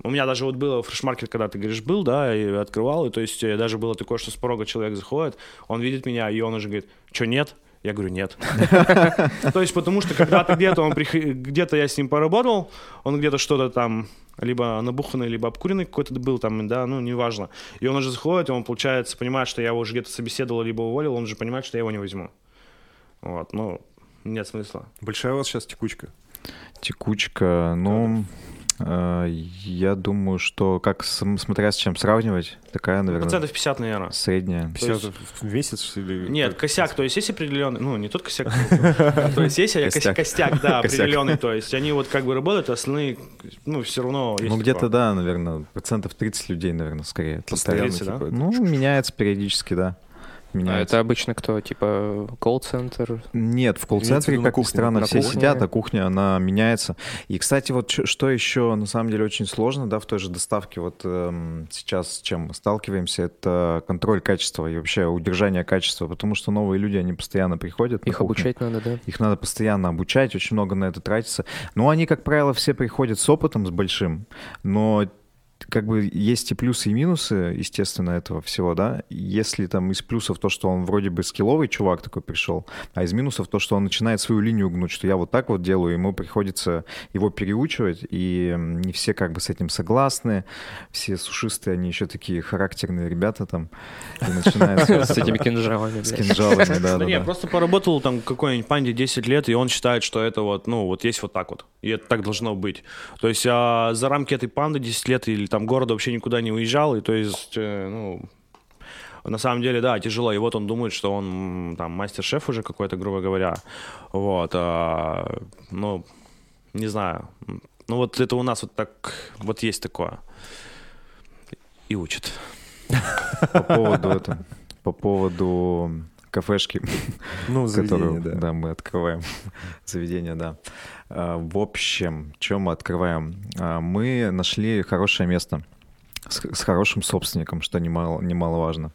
у меня даже вот было фрешмаркет, когда ты говоришь, был, да, и открывал, и то есть э, даже было такое, что с порога человек заходит, он видит меня, и он уже говорит, что нет? Я говорю, нет. То есть потому что когда-то где-то он где-то я с ним поработал, он где-то что-то там либо набуханный, либо обкуренный какой-то был там, да, ну, неважно. И он уже заходит, и он, получается, понимает, что я его уже где-то собеседовал, либо уволил, он уже понимает, что я его не возьму. Вот, ну, нет смысла. Большая у вас сейчас текучка? Текучка, ну, я думаю, что как смотря с чем сравнивать, такая, наверное, Процентов 50, наверное. средняя. 50 в месяц или... Нет, косяк, то есть есть определенный, ну, не тот косяк, то есть есть Костяк. да, определенный, то есть они вот как бы работают, а остальные, ну, все равно есть Ну, где-то, такое. да, наверное, процентов 30 людей, наверное, скорее. Постоянно, да? типа, Ну, меняется периодически, да. А Меняется. это обычно кто? Типа колл-центр? Нет, в колл-центре, как ни странно, на все кухне. сидят, а кухня, она меняется. И, кстати, вот что еще, на самом деле, очень сложно, да, в той же доставке, вот эм, сейчас с чем мы сталкиваемся, это контроль качества и вообще удержание качества, потому что новые люди, они постоянно приходят. Их обучать надо, да? Их надо постоянно обучать, очень много на это тратится. Но они, как правило, все приходят с опытом, с большим, но как бы есть и плюсы, и минусы, естественно, этого всего, да. Если там из плюсов то, что он вроде бы скилловый чувак такой пришел, а из минусов то, что он начинает свою линию гнуть, что я вот так вот делаю, ему приходится его переучивать, и не все как бы с этим согласны, все сушистые, они еще такие характерные ребята там, и начинают С этими кинжалами, с кинжалами, да, Да да, не, да. просто поработал там какой-нибудь панде 10 лет, и он считает, что это вот, ну, вот есть вот так вот. И это так должно быть. То есть а за рамки этой панды 10 лет или там города вообще никуда не уезжал, и то есть, э, ну, на самом деле, да, тяжело. И вот он думает, что он там мастер-шеф уже какой-то, грубо говоря. Вот. а, ну, не знаю. Ну, вот это у нас вот так, вот есть такое. И учат. По поводу этого, по поводу кафешки, Ну, которую заведение, да. да, мы открываем. Заведение, да. А, В общем, что мы открываем? А, Мы нашли хорошее место с, хорошим собственником, что немало, немаловажно.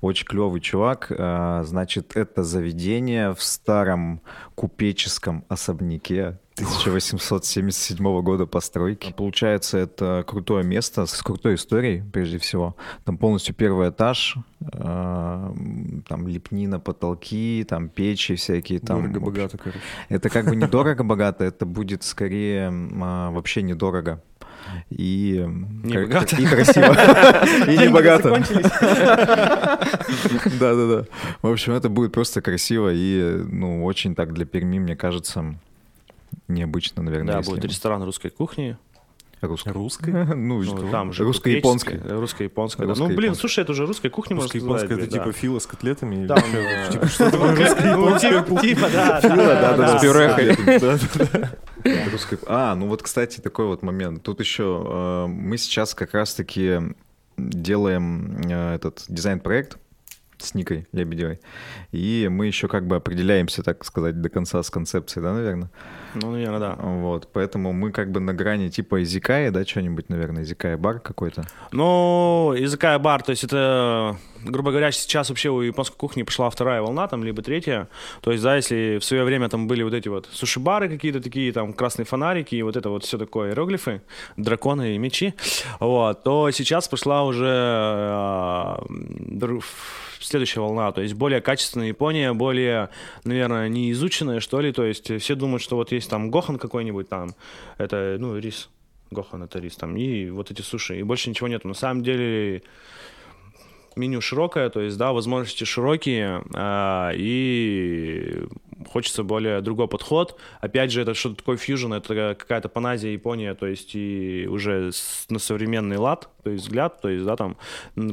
Очень клевый чувак. А, Значит, это заведение в старом купеческом особняке 1877 года постройки. Получается, это крутое место с крутой историей, прежде всего. Там полностью первый этаж, а, там лепнина, потолки, там печи всякие. Там, Дорого-богато, короче. это как бы недорого-богато, это будет скорее а, вообще недорого. И, Не кра- богато. и красиво. И не богато. Да-да-да. В общем, это будет просто красиво и, ну, очень так для Перми, мне кажется, необычно, наверное. Да, если будет ресторан русской кухни. русское. Русское? Ну, Ну, там же русско-японское. греческое, Русско-японское. да. Ну, блин, слушай, это уже русская кухня, можно сказать. это типа фила с котлетами? или Да, чё? ну, Типа что такое русско-японская типа, типа, да. Фила, да-да-да. С пюрехой. Русской- А, ну вот, кстати, такой вот момент. Тут еще э, мы сейчас как раз-таки делаем э, этот дизайн-проект с Никой Лебедевой. И мы еще как бы определяемся, так сказать, до конца с концепцией, да, наверное? Ну, наверное, да. Вот, поэтому мы как бы на грани типа Изикая, да, что-нибудь, наверное, Изикая бар какой-то. Ну, языка бар, то есть это, грубо говоря, сейчас вообще у японской кухни пошла вторая волна, там, либо третья. То есть, да, если в свое время там были вот эти вот суши-бары какие-то такие, там, красные фонарики и вот это вот все такое, иероглифы, драконы и мечи, вот, то сейчас пошла уже а, следующая волна, то есть более качественная Япония, более, наверное, не изученная, что ли, то есть все думают, что вот есть там Гохан какой-нибудь там, это, ну, рис, Гохан это рис там, и вот эти суши, и больше ничего нету. На самом деле меню широкое, то есть, да, возможности широкие, а, и хочется более другой подход. Опять же, это что-то такое фьюжн, это какая-то паназия Япония, то есть и уже с- на современный лад, то есть взгляд, то есть, да, там,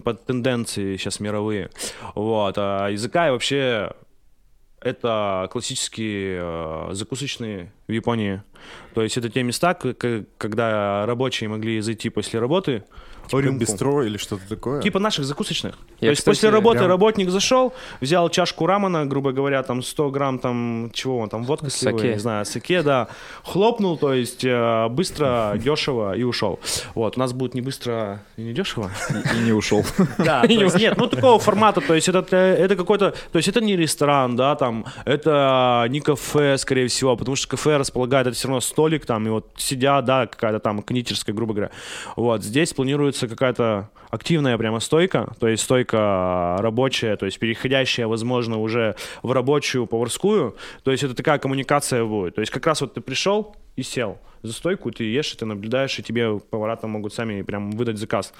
под тенденции сейчас мировые. Вот. А языка и вообще это классические э, закусочные в Японии. То есть это те места, когда рабочие могли зайти после работы. Типа бистро или что-то такое? Типа наших закусочных. Я, То есть кстати, после работы прям- работник зашел, взял чашку рамана, грубо говоря, там 100 грамм там чего он там, водка Саке. не знаю, саке, да, хлопнул, то есть э, быстро, дешево и ушел. Вот, у нас будет не быстро и не дешево. И не ушел. Да, есть нет, ну такого формата, то есть это, это какой-то, то есть это не ресторан, да, там, это не кафе, скорее всего, потому что кафе располагает, это все равно столик там, и вот сидят, да, какая-то там кондитерская, грубо говоря. Вот, здесь планируется какая-то активная прямо стойка, то есть стойка рабочая, то есть переходящая, возможно, уже в рабочую поварскую, то есть это такая коммуникация будет. То есть как раз вот ты пришел и сел за стойку, ты ешь, и ты наблюдаешь, и тебе повара там могут сами прям выдать заказ.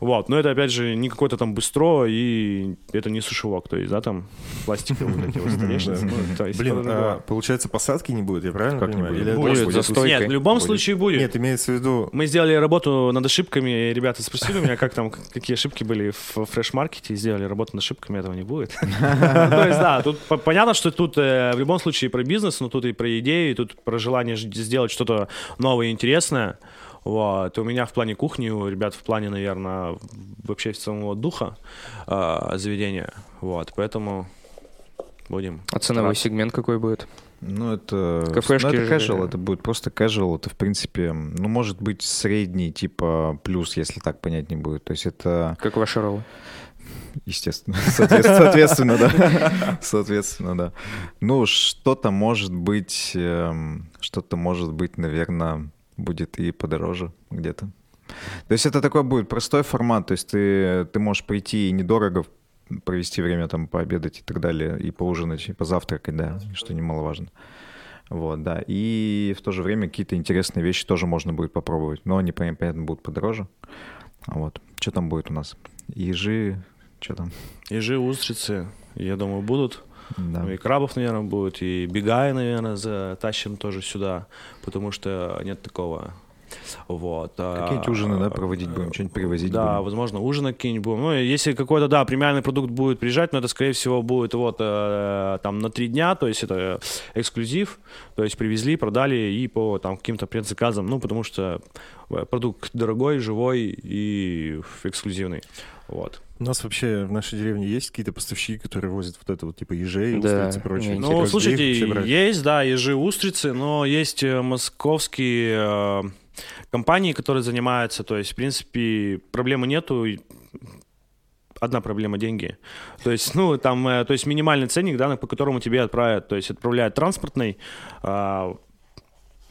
Вот, но это опять же не какое-то там быстро, и это не сушевок, то есть, да, там пластиковые вот эти вот столешницы. ну, Блин, а, получается, посадки не будет, я правильно понимаю? будет? Или за стойкой. Нет, в любом случае будет. Нет, имеется в виду... Мы сделали работу над ошибками, и ребята спросили у меня, как там, какие ошибки были в фреш-маркете, и сделали работу над ошибками, этого не будет. То есть, да, тут по- понятно, что тут э, в любом случае про бизнес, но тут и про идеи, и тут про желание сделать что-то новое и интересное. Вот. У меня в плане кухни, у ребят в плане, наверное, вообще самого духа э, заведения. Вот, поэтому будем. А ценовой стараться. сегмент какой будет? Ну, это... Кафешки ну, это же- casual, это будет просто casual. Это, в принципе, ну, может быть, средний, типа, плюс, если так понять не будет. То есть это, Как ваши роллы? Естественно, соответственно, да. Соответственно, да. Ну, что-то может быть, эм, что-то может быть, наверное, будет и подороже где-то. То есть это такой будет простой формат, то есть ты, ты можешь прийти и недорого провести время там пообедать и так далее, и поужинать, и позавтракать, да, что немаловажно. Вот, да. И в то же время какие-то интересные вещи тоже можно будет попробовать. Но они, понятно, будут подороже. Вот. Что там будет у нас? Ежи, что там? Ежи, устрицы, я думаю, будут. Да. И крабов, наверное, будет, и бегай, наверное, затащим тоже сюда, потому что нет такого. Вот. а, Какие-нибудь ужины, да, проводить будем, что-нибудь привозить Да, будем. возможно, ужины какие-нибудь будем. Ну, если какой-то, да, премиальный продукт будет приезжать, но это, скорее всего, будет вот э, там на три дня, то есть это эксклюзив, то есть привезли, продали и по там каким-то предзаказам, ну, потому что э, продукт дорогой, живой и эксклюзивный. Вот. У нас вообще в нашей деревне есть какие-то поставщики, которые возят вот это вот типа ежей, Да, устрицы и прочее? Ну, их слушайте, есть, да, ежи, устрицы, но есть э, московские э, компании, которые занимаются, то есть, в принципе, проблемы нету. Одна проблема — деньги. То есть, ну, там, э, то есть минимальный ценник, да, на- по которому тебе отправят, то есть отправляют транспортный, а,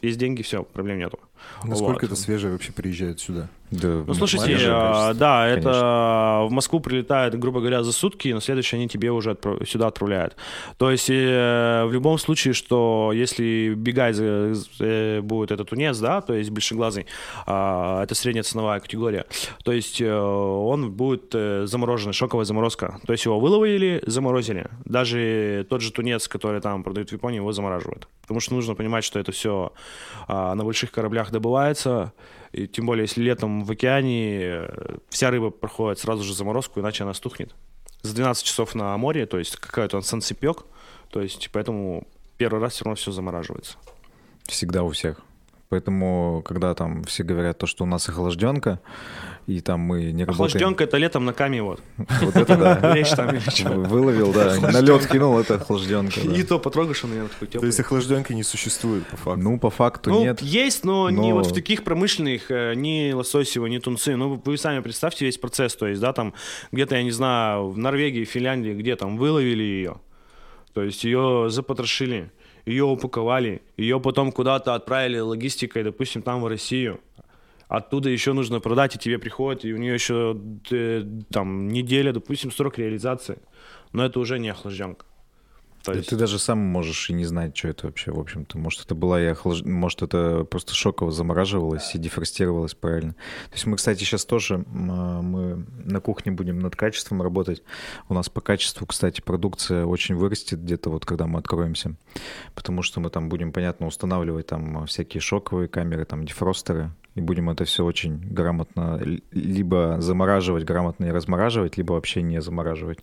есть деньги, все, проблем нету. Насколько вот. это свежее вообще приезжает сюда? Да, Ну, слушайте, а, кажется. да, это конечно. в Москву прилетает, грубо говоря, за сутки, и на следующий они тебе уже отправ- сюда отправляют. То есть э, в любом случае, что если бегай за- э, будет этот тунец, да, то есть большеглазый, а, это средняя ценовая категория, то есть э, он будет э, замороженный, шоковая заморозка. То есть его выловили, заморозили. Даже тот же тунец, который там продают в Японии, его замораживают. Потому что нужно понимать, что это все на больших кораблях добывается, и тем более, если летом в океане э, вся рыба проходит сразу же заморозку, иначе она стухнет. За 12 часов на море, то есть какой-то он солнцепек, то есть поэтому первый раз все равно все замораживается. Всегда у всех. Поэтому, когда там все говорят то, что у нас охлажденка, и там мы не работаем... Охлажденка это летом на каме вот. Вот это да. Лечь там. Выловил, да, на лед кинул, это охлажденка. И то потрогаешь, он, наверное, такой То теплый. есть охлажденки не существует по факту. Ну, по факту Ну, нет. есть, но, не вот в таких промышленных, э, ни лососево, ни тунцы. Ну, вы сами представьте весь процесс, то есть, да, там где-то, я не знаю, в Норвегии, Финляндии, где там выловили ее, то есть ее запотрошили, ее упаковали, ее потом куда-то отправили логистикой, допустим, там в Россию. Оттуда еще нужно продать, и тебе приходит, и у нее еще э, там неделя, допустим, срок реализации. Но это уже не охлажденка. То Да есть- ты даже сам можешь и не знать, что это вообще, в общем-то. Может, это была и охлаж... Может, это просто шоково замораживалось и дефростировалось правильно. То есть мы, кстати, сейчас тоже а, мы на кухне будем над качеством работать. У нас по качеству, кстати, продукция очень вырастет где-то вот когда мы откроемся. Потому что мы там будем, понятно, устанавливать там всякие шоковые камеры, там дефростеры. И будем это все очень грамотно либо замораживать, грамотно и размораживать, либо вообще не замораживать.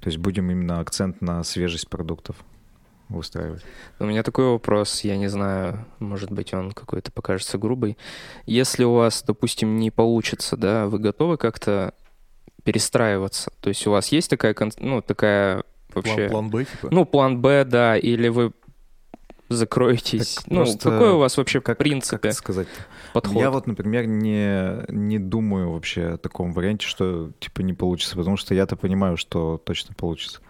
То есть будем именно акцент на свежесть продуктов выстраивать. У меня такой вопрос, я не знаю, может быть, он какой-то покажется грубый. Если у вас, допустим, не получится, да, вы готовы как-то перестраиваться? То есть у вас есть такая, ну, такая вообще... План, план Б, типа? Ну, план Б, да, или вы закроетесь. Так ну, просто какой у вас вообще, Как, в принципе, как сказать? подход? Я вот, например, не, не думаю вообще о таком варианте, что типа не получится, потому что я-то понимаю, что точно получится.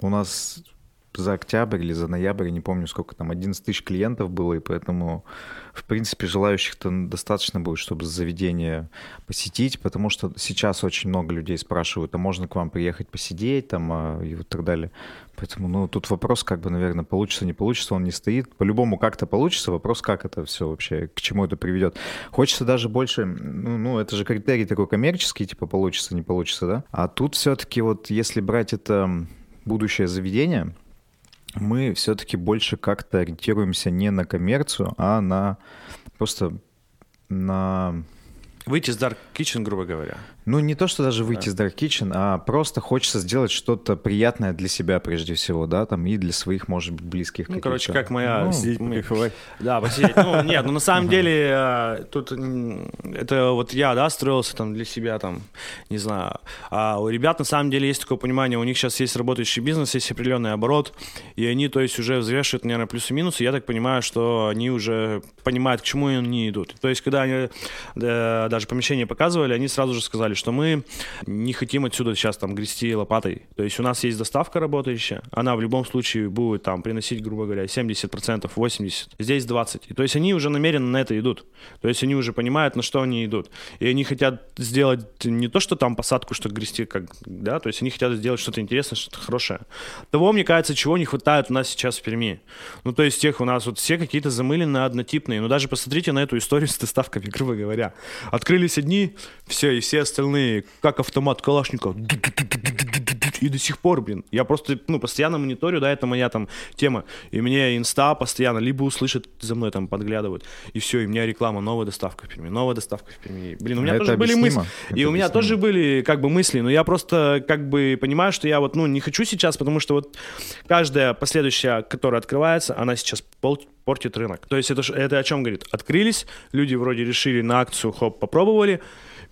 У нас за октябрь или за ноябрь, не помню сколько там, 11 тысяч клиентов было, и поэтому, в принципе, желающих-то достаточно будет, чтобы заведение посетить, потому что сейчас очень много людей спрашивают, а можно к вам приехать посидеть там а, и вот так далее. Поэтому, ну, тут вопрос, как бы, наверное, получится, не получится, он не стоит. По-любому как-то получится, вопрос, как это все вообще, к чему это приведет. Хочется даже больше, ну, ну, это же критерий такой коммерческий, типа, получится, не получится, да? А тут все-таки вот, если брать это будущее заведение, мы все-таки больше как-то ориентируемся не на коммерцию, а на просто на Выйти из Dark Kitchen, грубо говоря. Ну, не то, что даже выйти из Dark Kitchen, а просто хочется сделать что-то приятное для себя прежде всего, да, там, и для своих, может быть, близких Ну, короче, как моя... Ну, Сидеть, покайфовать. Да, посидеть. Ну, нет, ну на самом деле э, тут это вот я, да, строился там для себя там, не знаю. А у ребят на самом деле есть такое понимание, у них сейчас есть работающий бизнес, есть определенный оборот, и они, то есть, уже взвешивают, наверное, плюсы и минусы. Я так понимаю, что они уже понимают, к чему они идут. То есть, когда они э, даже помещение показывали, они сразу же сказали, что мы не хотим отсюда сейчас там грести лопатой. То есть у нас есть доставка работающая, она в любом случае будет там приносить, грубо говоря, 70%, 80%, здесь 20%. И то есть они уже намеренно на это идут. То есть они уже понимают, на что они идут. И они хотят сделать не то, что там посадку, что грести, как, да, то есть они хотят сделать что-то интересное, что-то хорошее. Того, мне кажется, чего не хватает у нас сейчас в Перми. Ну, то есть тех у нас вот все какие-то замыленные, однотипные. Ну, даже посмотрите на эту историю с доставками, грубо говоря. Открылись одни, все, и все остальные, как автомат Калашников. И до сих пор, блин. Я просто, ну, постоянно мониторю, да, это моя там тема. И мне инста постоянно либо услышит за мной там подглядывают. И все, и у меня реклама, новая доставка в Перми, новая доставка в Перми. Блин, у меня Это тоже были объяснимо. мысли. Это И у меня объяснимо. тоже были как бы мысли, но я просто как бы понимаю, что я вот, ну, не хочу сейчас, потому что вот каждая последующая, которая открывается, она сейчас пол- портит рынок. То есть это, это о чем говорит? Открылись, люди вроде решили на акцию, хоп, попробовали,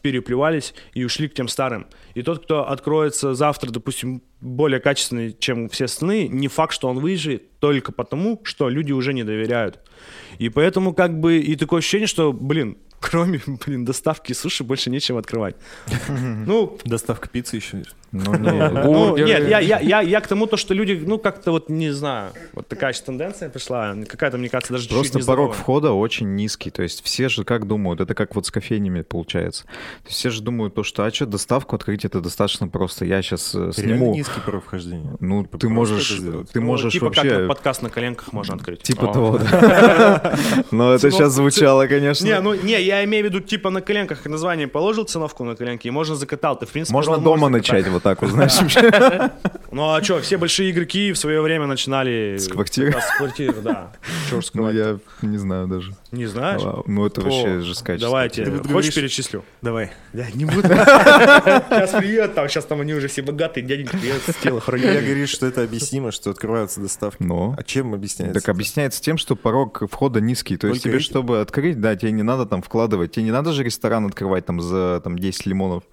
переплевались и ушли к тем старым. И тот, кто откроется завтра, допустим, более качественный, чем все остальные, не факт, что он выживет только потому, что люди уже не доверяют. И поэтому как бы и такое ощущение, что, блин, кроме, блин, доставки суши больше нечем открывать. Ну, Доставка пиццы еще. Ну, ну, Бургеры. нет, я, я, я, я к тому, то, что люди, ну, как-то вот, не знаю, вот такая сейчас тенденция пришла, какая-то, мне кажется, даже Просто порог входа очень низкий. То есть все же как думают, это как вот с кофейнями получается. То есть все же думают то, что а что, доставку открыть это достаточно просто. Я сейчас Реально сниму. низкий порог вхождения. Ну, Типа ты можешь, ты Ну, можешь типа как вообще... подкаст на коленках можно открыть. Типа О. того, да. Но это сейчас звучало, конечно. Не, ну, не, я имею в виду, типа, на коленках название положил циновку на коленки, и можно закатал. Ты, в принципе, Можно дома начать, вот так вот, знаешь, вообще. Ну а что, все большие игроки в свое время начинали... С квартиры? С квартиры, да. Чё уж Ну, я не знаю даже. Не знаешь? Ну, это вообще жесткая Давайте, хочешь перечислю? Давай. Да, не буду. Сейчас приедут, там, сейчас там они уже все богатые, дяденьки приедут с тела Я говорю, что это объяснимо, что открываются доставки. Но. А чем объясняется? Так объясняется тем, что порог входа низкий. То есть тебе, чтобы открыть, да, тебе не надо там вкладывать. Тебе не надо же ресторан открывать там за там, 10 лимонов.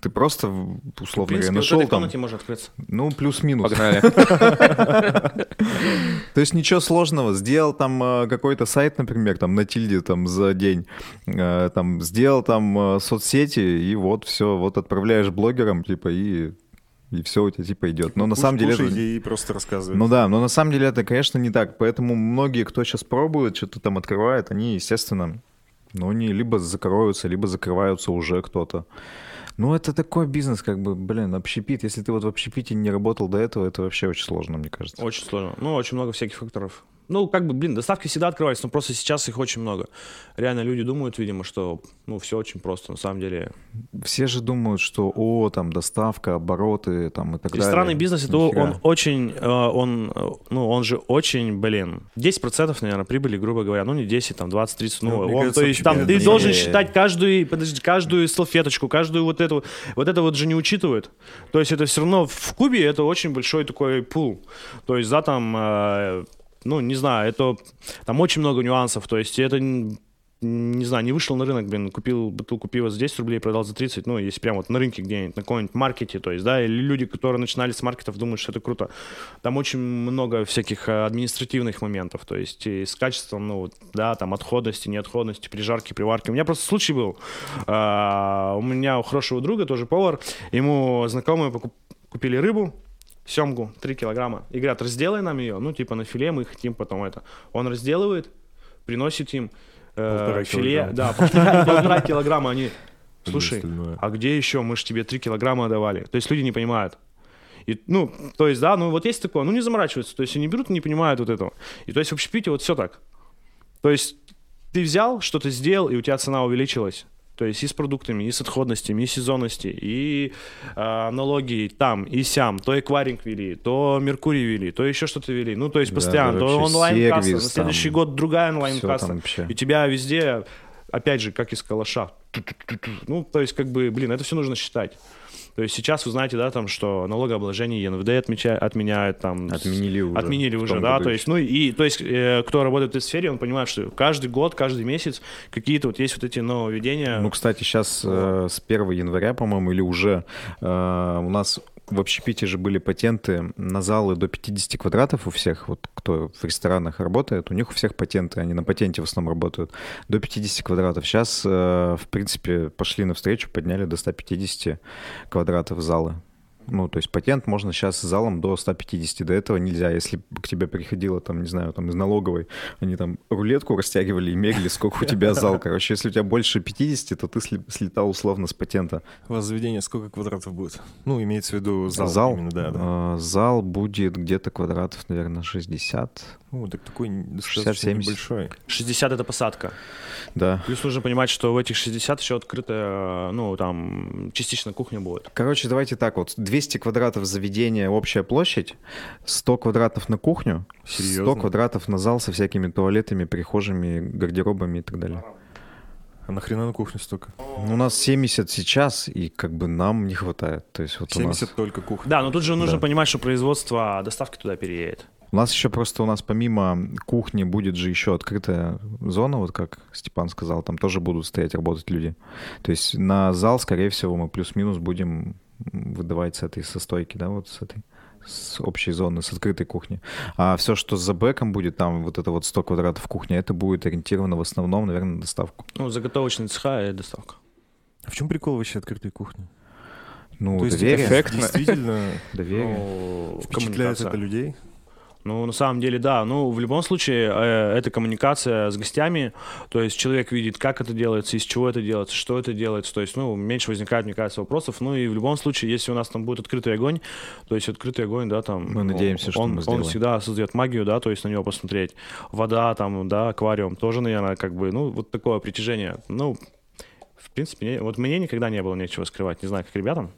Ты просто, условно говоря, нашел там, комнате может открыться. ну, плюс-минус. Погнали. То есть ничего сложного. Сделал там э, какой-то сайт, например, там на тильде там за день, э, там сделал там э, соцсети, и вот все, вот отправляешь блогерам, типа, и, и все у тебя типа идет. Но на самом деле... это- и просто рассказывают. Ну да, но на самом деле это, конечно, не так. Поэтому многие, кто сейчас пробует, что-то там открывает, они, естественно, ну, они либо закроются, либо закрываются уже кто-то. Ну, это такой бизнес, как бы, блин, общепит. Если ты вот в общепите не работал до этого, это вообще очень сложно, мне кажется. Очень сложно. Ну, очень много всяких факторов. Ну, как бы, блин, доставки всегда открываются, но просто сейчас их очень много. Реально люди думают, видимо, что, ну, все очень просто. На самом деле, Все же думают, что, о, там, доставка, обороты, там, и так далее. ресторанный бизнес, это Нифига. он очень, э, он, э, ну, он же очень, блин, 10%, наверное, прибыли, грубо говоря, ну, не 10, там, 20, 30, ну, Ну, он, кажется, то есть, там, ты не- должен считать каждую, подожди, каждую салфеточку, каждую вот эту, вот это вот же не учитывают. То есть, это все равно в Кубе это очень большой такой пул. То есть, да, там, э, ну, не знаю, это, там очень много нюансов, то есть, это не знаю, не вышел на рынок, блин, купил бутылку пива за 10 рублей, продал за 30, ну, если прям вот на рынке где-нибудь, на каком-нибудь маркете, то есть, да, или люди, которые начинали с маркетов, думают, что это круто. Там очень много всяких э, административных моментов, то есть, и с качеством, ну, да, там, отходности, неотходности, прижарки, приварки. У меня просто случай был, а, у меня у хорошего друга, тоже повар, ему знакомые купили рыбу, семгу 3 килограмма. И говорят, разделай нам ее. Ну, типа на филе мы хотим потом это. Он разделывает, приносит им э, филе. килограмма. Да, полтора, полтора килограмма. Они, слушай, а где еще? Мы же тебе 3 килограмма давали. То есть люди не понимают. И, ну, то есть, да, ну вот есть такое, ну не заморачиваются, то есть они берут и не понимают вот этого. И то есть в общепите вот все так. То есть ты взял, что-то сделал, и у тебя цена увеличилась. То есть и с продуктами, и с отходностями, и сезонности, и э, налоги и там, и сям. То эквайринг вели, то Меркурий вели, то еще что-то вели. Ну, то есть постоянно. да, То онлайн-касса, на следующий там, год другая онлайн-касса. И у тебя везде, опять же, как из калаша. Ну, то есть, как бы, блин, это все нужно считать. То есть сейчас вы знаете, да, там, что налогообложение ЕНВД отмеча- отменяют, там, Отменили уже. Отменили уже, да, году то есть, ну и, то есть, э, кто работает в этой сфере, он понимает, что каждый год, каждый месяц какие-то вот есть вот эти нововведения. Ну, кстати, сейчас э, с 1 января, по-моему, или уже э, у нас в общепите же были патенты на залы до 50 квадратов у всех, вот кто в ресторанах работает, у них у всех патенты, они на патенте в основном работают, до 50 квадратов. Сейчас, э, в принципе, пошли навстречу, подняли до 150 квадратов залы. Ну, то есть патент можно сейчас с залом до 150, до этого нельзя. Если к тебе приходило, там, не знаю, там из налоговой, они там рулетку растягивали и мерили, сколько у тебя зал. Короче, если у тебя больше 50, то ты слетал условно с патента. Заведение сколько квадратов будет? Ну, имеется в виду зал. именно, да, да. э, зал будет где-то квадратов, наверное, 60. Ну, так такой достаточно 60-70. небольшой. 60 это посадка. Да. Плюс нужно понимать, что в этих 60 еще открытая, ну, там, частично кухня будет. Короче, давайте так вот. 200 квадратов заведения, общая площадь, 100 квадратов на кухню, 100 Серьезно? квадратов на зал со всякими туалетами, прихожими, гардеробами и так далее. А нахрена на кухне столько? Ну, У нас 70 сейчас, и как бы нам не хватает. То есть вот у 70 нас... только кухня. Да, но тут же нужно Да. понимать, что производство доставки туда переедет. У нас еще просто у нас помимо кухни будет же еще открытая зона, вот как Степан сказал, там тоже будут стоять работать люди. То есть на зал, скорее всего, мы плюс-минус будем выдавать с этой со стойки, да, вот с этой с общей зоны, с открытой кухни. А все, что за бэком будет, там вот это вот 100 квадратов кухни, это будет ориентировано в основном, наверное, на доставку. Ну, заготовочные цеха и доставка. А в чем прикол вообще открытой кухни? Ну, То есть доверие. эффектно. действительно Доверие. Ну, впечатляет это людей? Ну, на самом деле, да. Ну, в любом случае, э, это коммуникация с гостями. То есть человек видит, как это делается, из чего это делается, что это делается. То есть, ну, меньше возникает, мне кажется, вопросов. Ну, и в любом случае, если у нас там будет открытый огонь, то есть открытый огонь, да, там... Мы надеемся, что он, мы Он сделаем. всегда создает магию, да, то есть на него посмотреть. Вода, там, да, аквариум тоже, наверное, как бы, ну, вот такое притяжение. Ну, в принципе, вот мне никогда не было нечего скрывать. Не знаю, как ребятам.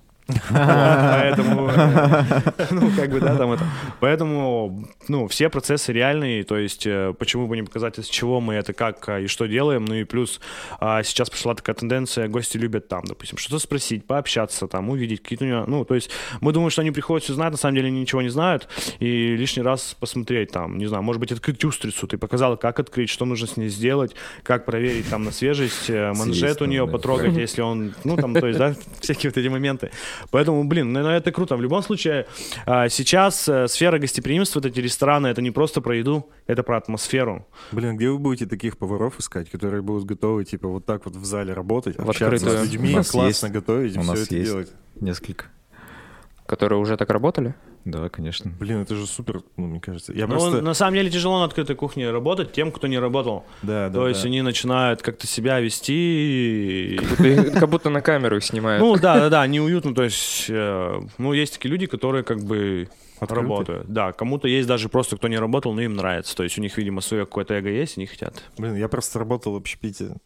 Поэтому, ну, как бы, да, там это. Поэтому, ну, все процессы реальные, то есть, э, почему бы не показать, из чего мы это, как а, и что делаем, ну и плюс а, сейчас пошла такая тенденция, гости любят там, допустим, что-то спросить, пообщаться, там, увидеть какие-то, ну, то есть, мы думаем, что они приходят все знают, на самом деле они ничего не знают, и лишний раз посмотреть там, не знаю, может быть, открыть устрицу, ты показала, как открыть, что нужно с ней сделать, как проверить там на свежесть, э, манжет у нее потрогать, если он, ну, там, то есть, да, всякие вот эти моменты. Поэтому, блин, ну, это круто. В любом случае, а, сейчас э, сфера гостеприимства, вот эти рестораны, это не просто про еду, это про атмосферу. Блин, где вы будете таких поваров искать, которые будут готовы, типа, вот так вот в зале работать, В общаться открытую. с людьми, У нас классно есть. готовить, У все нас это есть. делать? Несколько. Которые уже так работали? Да, конечно. Блин, это же супер, ну, мне кажется. Я Ну, просто... на самом деле тяжело на открытой кухне работать тем, кто не работал. Да, да, То есть да. они начинают как-то себя вести. и- Будто Как будто на камеру их снимают. Ну да, да, да, неуютно. То есть, э, ну, есть такие люди, которые как бы Открыты? работают. Да, кому-то есть даже просто, кто не работал, но им нравится. То есть у них, видимо, свое какое-то эго есть, они хотят. Блин, я просто работал в общепите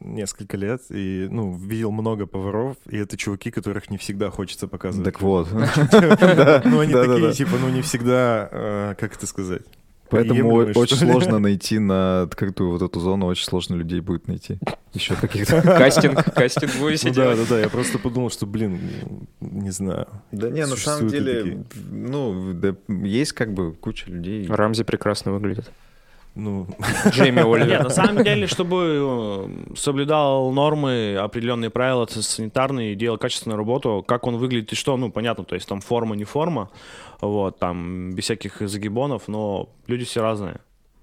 несколько лет и, ну, видел много поваров, и это чуваки, которых не всегда хочется показывать. Так вот. Ну, они Да, да, такие, типа, ну, не всегда, э, как это сказать? Поэтому очень сложно найти на открытую вот эту зону, очень сложно людей будет найти. Еще каких-то. Кастинг, кастинг будете Ну да, да, да, я просто подумал, что, блин, не знаю. Да не, на самом деле, такие. ну, да, есть как бы куча людей. Рамзи прекрасно выглядит. Ну, Джейми Нет, Оливер. на самом деле, чтобы э, соблюдал нормы, определенные правила санитарные и делал качественную работу, как он выглядит и что, ну, понятно, то есть там форма, не форма, вот, там, без всяких загибонов, но люди все разные.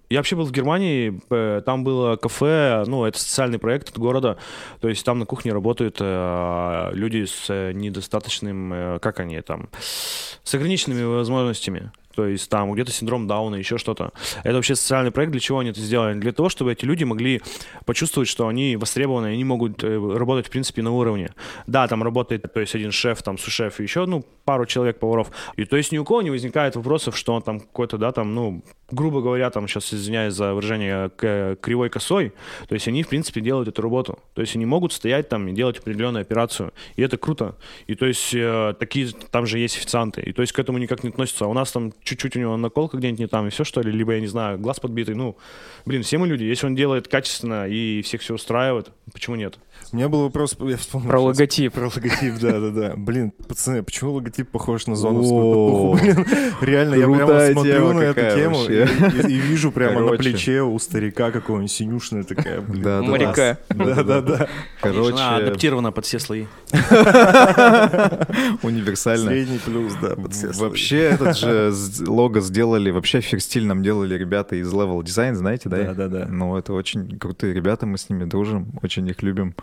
Я вообще был в Германии, э, там было кафе, ну, это социальный проект от города, то есть там на кухне работают э, люди с э, недостаточным, э, как они там, с ограниченными возможностями. То есть там где-то синдром Дауна, еще что-то. Это вообще социальный проект. Для чего они это сделали? Для того, чтобы эти люди могли почувствовать, что они востребованы, они могут э, работать, в принципе, на уровне. Да, там работает, то есть один шеф, там сушеф еще, ну, пару человек поваров. И то есть ни у кого не возникает вопросов, что он там какой-то, да, там, ну, грубо говоря, там, сейчас извиняюсь за выражение, к- кривой косой. То есть они, в принципе, делают эту работу. То есть они могут стоять там и делать определенную операцию. И это круто. И то есть э, такие, там же есть официанты. И то есть к этому никак не относятся. А у нас там чуть-чуть у него наколка где-нибудь не там, и все что ли, либо, я не знаю, глаз подбитый. Ну, блин, все мы люди. Если он делает качественно и всех все устраивает, почему нет? у меня был вопрос, я вспомнил. Про сейчас. логотип. Про логотип, да, да, да. Блин, пацаны, почему логотип похож на Блин, реально, я прямо смотрю на эту тему и, вижу прямо на плече у старика какого-нибудь синюшная такая, блин. Моряка. Да, да, да. Короче, Она адаптирована под все слои. универсально. Средний плюс, да, под все слои. Вообще этот же лого сделали, вообще ферстиль нам делали ребята из Level Design, знаете, да? Да, да, да. Ну, это очень крутые ребята, мы с ними дружим, очень их любим.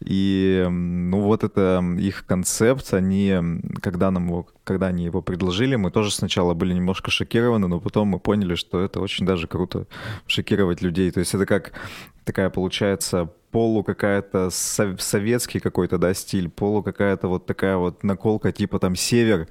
И, ну, вот это их концепт, они, когда нам его, когда они его предложили, мы тоже сначала были немножко шокированы, но потом мы поняли, что это очень даже круто шокировать людей. То есть это как такая получается полу какая-то сов- советский какой-то, да, стиль, полу какая-то вот такая вот наколка типа там север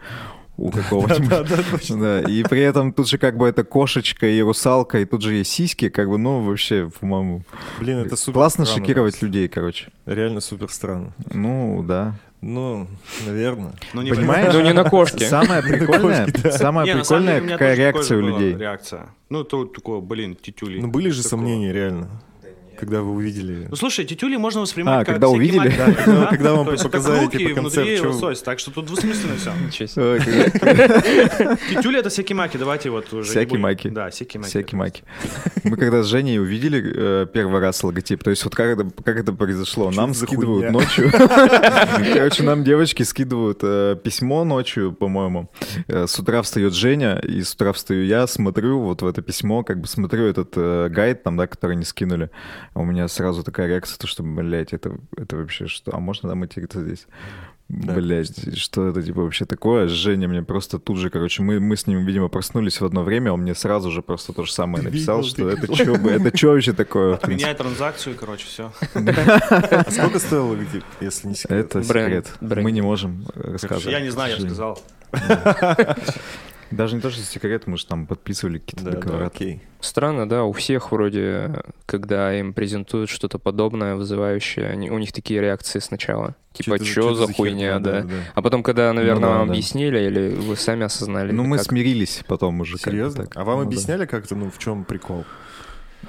у какого-нибудь. Да, да, точно. Да, и при этом тут же как бы это кошечка и русалка, и тут же есть сиськи, как бы, ну, вообще, по-моему, Блин, это супер классно странно. шокировать людей, короче. Реально супер странно. Ну, да. Ну, наверное. Ну, не Понимаешь? Ну, не на кошке. Самое прикольное, самое Не, прикольное, какая реакция у людей. Реакция. Ну, то такое, блин, тетюли. Ну, были же Такого. сомнения, реально, когда вы увидели. Ну, слушай, тетюли можно воспринимать А, как когда увидели? Да, когда- да? когда вам показали, типа, внутри концепт, лосось, так что тут двусмысленно все. Тетюли это всякие маки, давайте вот уже. маки. Да, всякие маки. Всякие маки. Мы когда с Женей увидели э, первый раз логотип, то есть вот как это, как это произошло? Нам скидывают ночью. Короче, нам девочки скидывают э, письмо ночью, по-моему. Э, С утра встает Женя, и с утра встаю я, смотрю вот в это письмо, как бы смотрю этот э, гайд там, да, который они скинули. А у меня сразу такая реакция, то что, блядь, это, это вообще что? А можно нам материться здесь? Блять, что это типа вообще такое? Женя мне просто тут же, короче, мы, мы с ним, видимо, проснулись в одно время, он мне сразу же просто то же самое Ты написал, видел, что ты это что, это что вообще такое? Отменяй транзакцию, короче, все. А сколько стоил логотип, если не секрет? Это секрет. Мы не можем рассказывать. Я не знаю, я сказал. Даже не то, что секрет, мы же там подписывали какие-то Да, да, договора. окей. Странно, да, у всех вроде, когда им презентуют что-то подобное, вызывающее, они, у них такие реакции сначала. Типа, что за херня, хуйня, да. А потом, когда, наверное, да, вам да. объяснили, или вы сами осознали. Ну, мы как? смирились потом уже. как Серьезно? так. А вам Ну, да. объясняли как-то, ну, в чем прикол?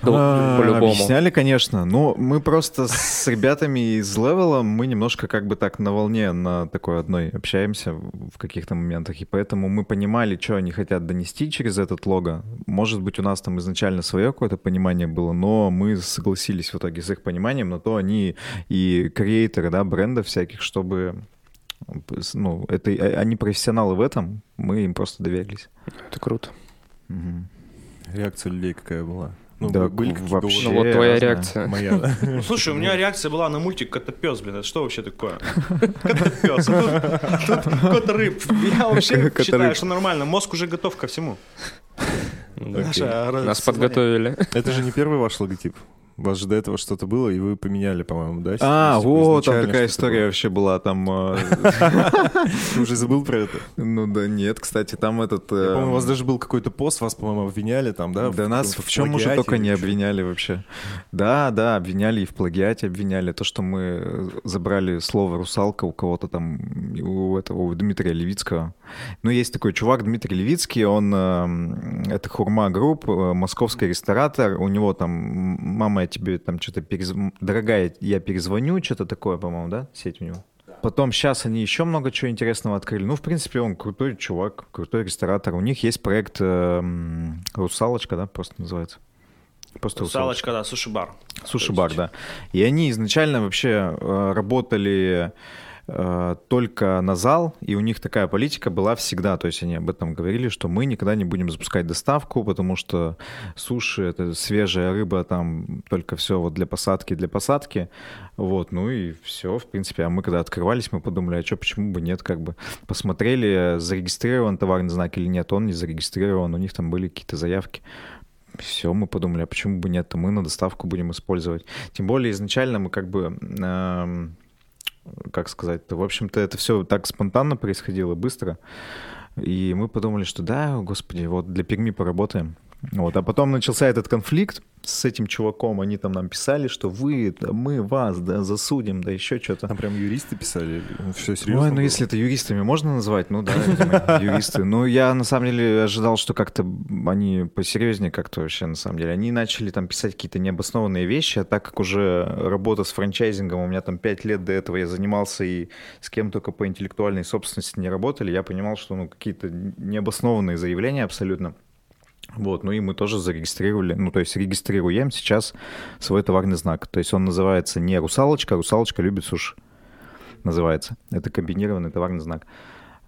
Да, А, по-любому. Объясняли, конечно. Но мы просто с ребятами из левела, мы немножко как бы так на волне, на такой одной общаемся в каких-то моментах. И поэтому мы понимали, что они хотят донести через этот лого. Может быть, у нас там изначально свое какое-то понимание было, но мы согласились в итоге с их пониманием, на то они и креаторы, да, брендов всяких, чтобы ну, это, они профессионалы в этом, мы им просто доверились. Это круто. Мгм. Реакция людей какая была? Ну, Да, были какие-то вообще. Ну вот твоя реакция. Моя. Ну, слушай, у меня реакция была на мультик Котопес, блин. Это что вообще такое? Котопес. А тут, кот рыб. Я вообще считаю, что нормально. Мозг уже готов ко всему. Ну, Наше Нас подготовили. Это же не первый ваш логотип. Вас же до этого что-то было, и вы поменяли, по-моему, да? А, вот, там такая история было. вообще была, там... э, Ты уже забыл про это? Ну да нет, кстати, там этот... Я помню, у вас даже был какой-то пост, вас, по-моему, обвиняли там, да? Да нас в чем уже только не обвиняли вообще. Да, да, обвиняли и в плагиате обвиняли. То, что мы э, забрали слово «русалка» у кого-то там, у этого, у Дмитрия Левицкого. Ну, есть такой чувак Дмитрий Левицкий, он, э, это Хурма Групп, э, московский ресторатор, у него там, мама, я тебе там что-то, перез... дорогая, я перезвоню, что-то такое, по-моему, да, сеть у него? Потом сейчас они еще много чего интересного открыли. Ну, в принципе, он крутой чувак, крутой ресторатор. У них есть проект э, «Русалочка», да, просто называется. Просто Русалочка, да, суши-бар. Суши-бар, да. И они изначально вообще э, работали э, только на зал, и у них такая политика была всегда, то есть они об этом говорили, что мы никогда не будем запускать доставку, потому что суши — это свежая рыба, там только все вот для посадки, для посадки, вот, ну и все, в принципе. А мы когда открывались, мы подумали, а что, почему бы нет, как бы посмотрели, зарегистрирован товарный знак или нет, он не зарегистрирован, у них там были какие-то заявки. Все, мы подумали, а почему бы нет, то мы на доставку будем использовать. Тем более изначально мы как бы, эм, как сказать-то, в общем-то это все так спонтанно происходило, быстро. И мы подумали, что да, господи, вот для Перми поработаем. Вот. А потом начался этот конфликт с этим чуваком. Они там нам писали, что вы, да, мы вас да, засудим, да еще что-то. Там прям юристы писали? Все серьезно Ой, ну было? если это юристами можно назвать, ну да, юристы. Ну я на самом деле ожидал, что как-то они посерьезнее как-то вообще на самом деле. Они начали там писать какие-то необоснованные вещи, а так как уже работа с франчайзингом, у меня там пять лет до этого я занимался и с кем только по интеллектуальной собственности не работали, я понимал, что ну какие-то необоснованные заявления абсолютно. Вот, ну и мы тоже зарегистрировали, ну то есть регистрируем сейчас свой товарный знак. То есть он называется не «Русалочка», а «Русалочка любит суши» называется. Это комбинированный товарный знак.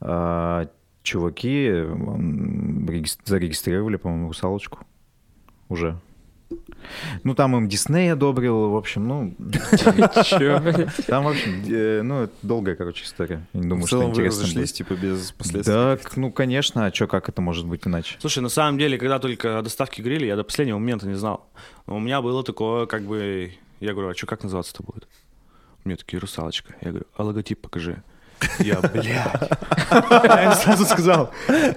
А, чуваки зарегистрировали, по-моему, «Русалочку» уже. Ну, там им Дисней одобрил, в общем, ну, там, в общем, э, ну, это долгая, короче, история. Я не думаю, что интересно разошлись, типа, без последствий? Да, ну, конечно, а что, как это может быть иначе? Слушай, на самом деле, когда только о доставке говорили, я до последнего момента не знал. У меня было такое, как бы, я говорю, а что, как называться-то будет? Мне такие, русалочка. Я говорю, а логотип покажи. Я, блядь. Я им сразу сказал.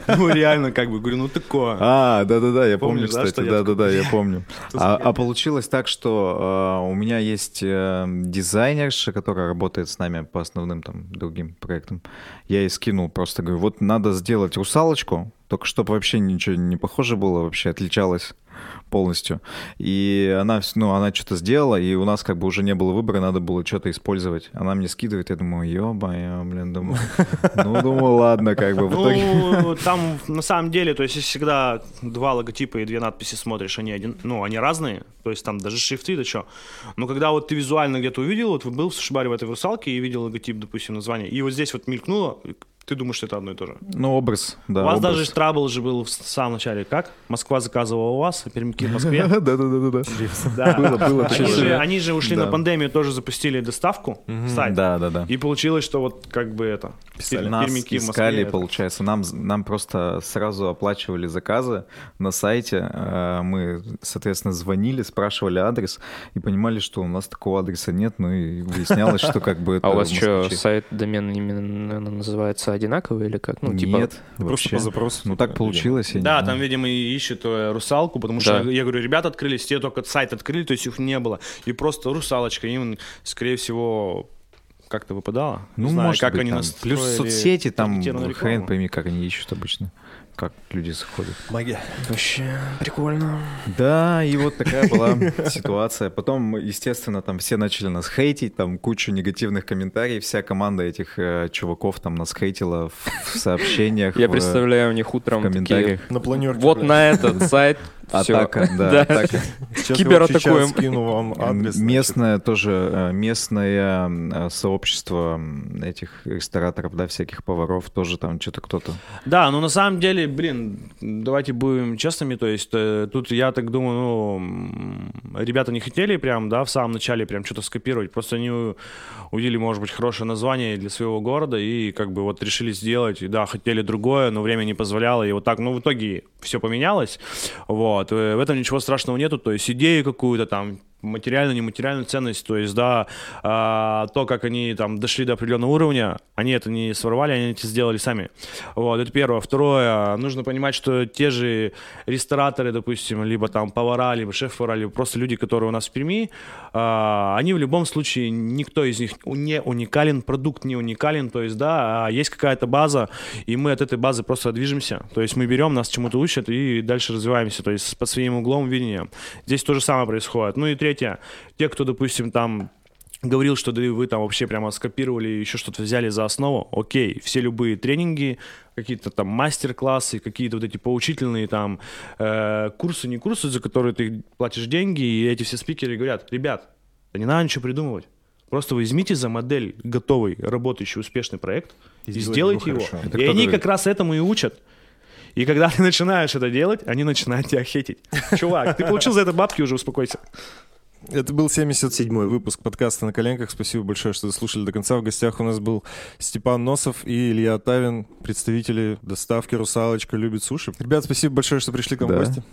Ну, реально, как бы, говорю, ну такое. А, да-да-да, я помню, кстати, да-да-да, я помню. А, а получилось так, что э, у меня есть э, дизайнерша, которая работает с нами по основным там другим проектам. Я ей скинул просто, говорю, вот надо сделать русалочку, только чтобы вообще ничего не похоже было, вообще отличалось полностью. И она, ну, она что-то сделала, и у нас как бы уже не было выбора, надо было что-то использовать. Она мне скидывает, я думаю, ё-моё, блин, думаю, ну, думаю, ладно, как бы. В итоге... Ну, там на самом деле, то есть всегда два логотипа и две надписи смотришь, они один, ну, они разные, то есть там даже шрифты, да что. Но когда вот ты визуально где-то увидел, вот был в сушибаре в этой русалке и видел логотип, допустим, название, и вот здесь вот мелькнуло, ты думаешь, что это одно и то же. Ну, образ, да, у вас образ. даже трабл же был в самом начале. Как? Москва заказывала у вас, а пермики в Москве. Да-да-да-да. Да. Было, было Они же, они же ушли на пандемию, тоже запустили доставку, сайт. Да, да, да. И получилось, что вот как бы это... Нас пермяки в Москве искали, получается, нам, просто сразу оплачивали заказы на сайте. Э, Мы, соответственно, звонили, спрашивали адрес и понимали, что у нас такого адреса нет. Ну и выяснялось, что как бы это А у вас что, сайт домен именно называется одинаковые или как? Ну, типа... Нет, Просто вообще. по запросу. Ну так получилось. я не Да, знаю. там, видимо, и ищут э, русалку, потому Да. что, я говорю, ребята открылись, те только сайт открыли, то есть их не было. И просто русалочка им, скорее всего, как-то выпадала. Ну, не знаю, может как быть, они там. Плюс соцсети, там хрен пойми, как они ищут обычно. Как люди заходят. Магия. Вообще прикольно. Да, и вот такая была ситуация. Потом, естественно, там все начали нас хейтить, там кучу негативных комментариев. Вся команда этих э, чуваков там нас хейтила в, в сообщениях. Я в- представляю, у них утром в такие, комментариях. На планерке. вот блядь. на этот сайт всё. Атака, да, Да. атака. Сейчас кибератакуем. я скину вам адрес. значит. Местное тоже, э, местное э, сообщество этих рестораторов, да, всяких поваров, тоже там что-то кто-то. Да, ну на самом деле, блин, давайте будем честными, то есть э, тут я так думаю, ну, ребята не хотели прям, да, в самом начале прям что-то скопировать, просто они увидели, может быть, хорошее название для своего города и как бы вот решили сделать, и да, хотели другое, но время не позволяло, и вот так, ну, в итоге все поменялось, вот, э, в этом ничего страшного нету, то есть идею какую-то там, материальную, нематериальную ценность, то есть, да, а, то, как они там дошли до определенного уровня, они это не своровали, они это сделали сами. Вот, это первое. Второе, нужно понимать, что те же рестораторы, допустим, либо там повара, либо шеф-повара, либо просто люди, которые у нас в Перми, они в любом случае, никто из них не уникален, продукт не уникален, то есть, да, а есть какая-то база, и мы от этой базы просто движемся. То есть мы берем, нас чему-то учат и дальше развиваемся, то есть под своим углом видения. Здесь то же самое происходит. Ну и третье, те, кто, допустим, там говорил, что да вы там вообще прямо скопировали, еще что-то взяли за основу, окей, все любые тренинги, какие-то там мастер-классы, какие-то вот эти поучительные там э, курсы, не курсы, за которые ты платишь деньги, и эти все спикеры говорят, ребят, да не надо ничего придумывать, просто возьмите за модель готовый, работающий, успешный проект и, сделайте сделайте его его. И они говорит? как раз этому и учат. И когда ты начинаешь это делать, они начинают тебя хейтить. Чувак, ты получил за это бабки, уже успокойся. Это был 77-й выпуск подкаста «На коленках». Спасибо большое, что слушали до конца. В гостях у нас был Степан Носов и Илья Тавин, представители доставки «Русалочка любит суши». Ребят, спасибо большое, что пришли к нам Да. в гости.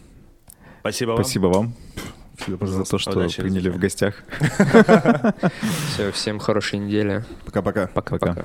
Спасибо вам. Спасибо вам Всегда, за то, что Удачи, приняли в гостях. Все, всем хорошей недели. Пока-пока. Пока-пока.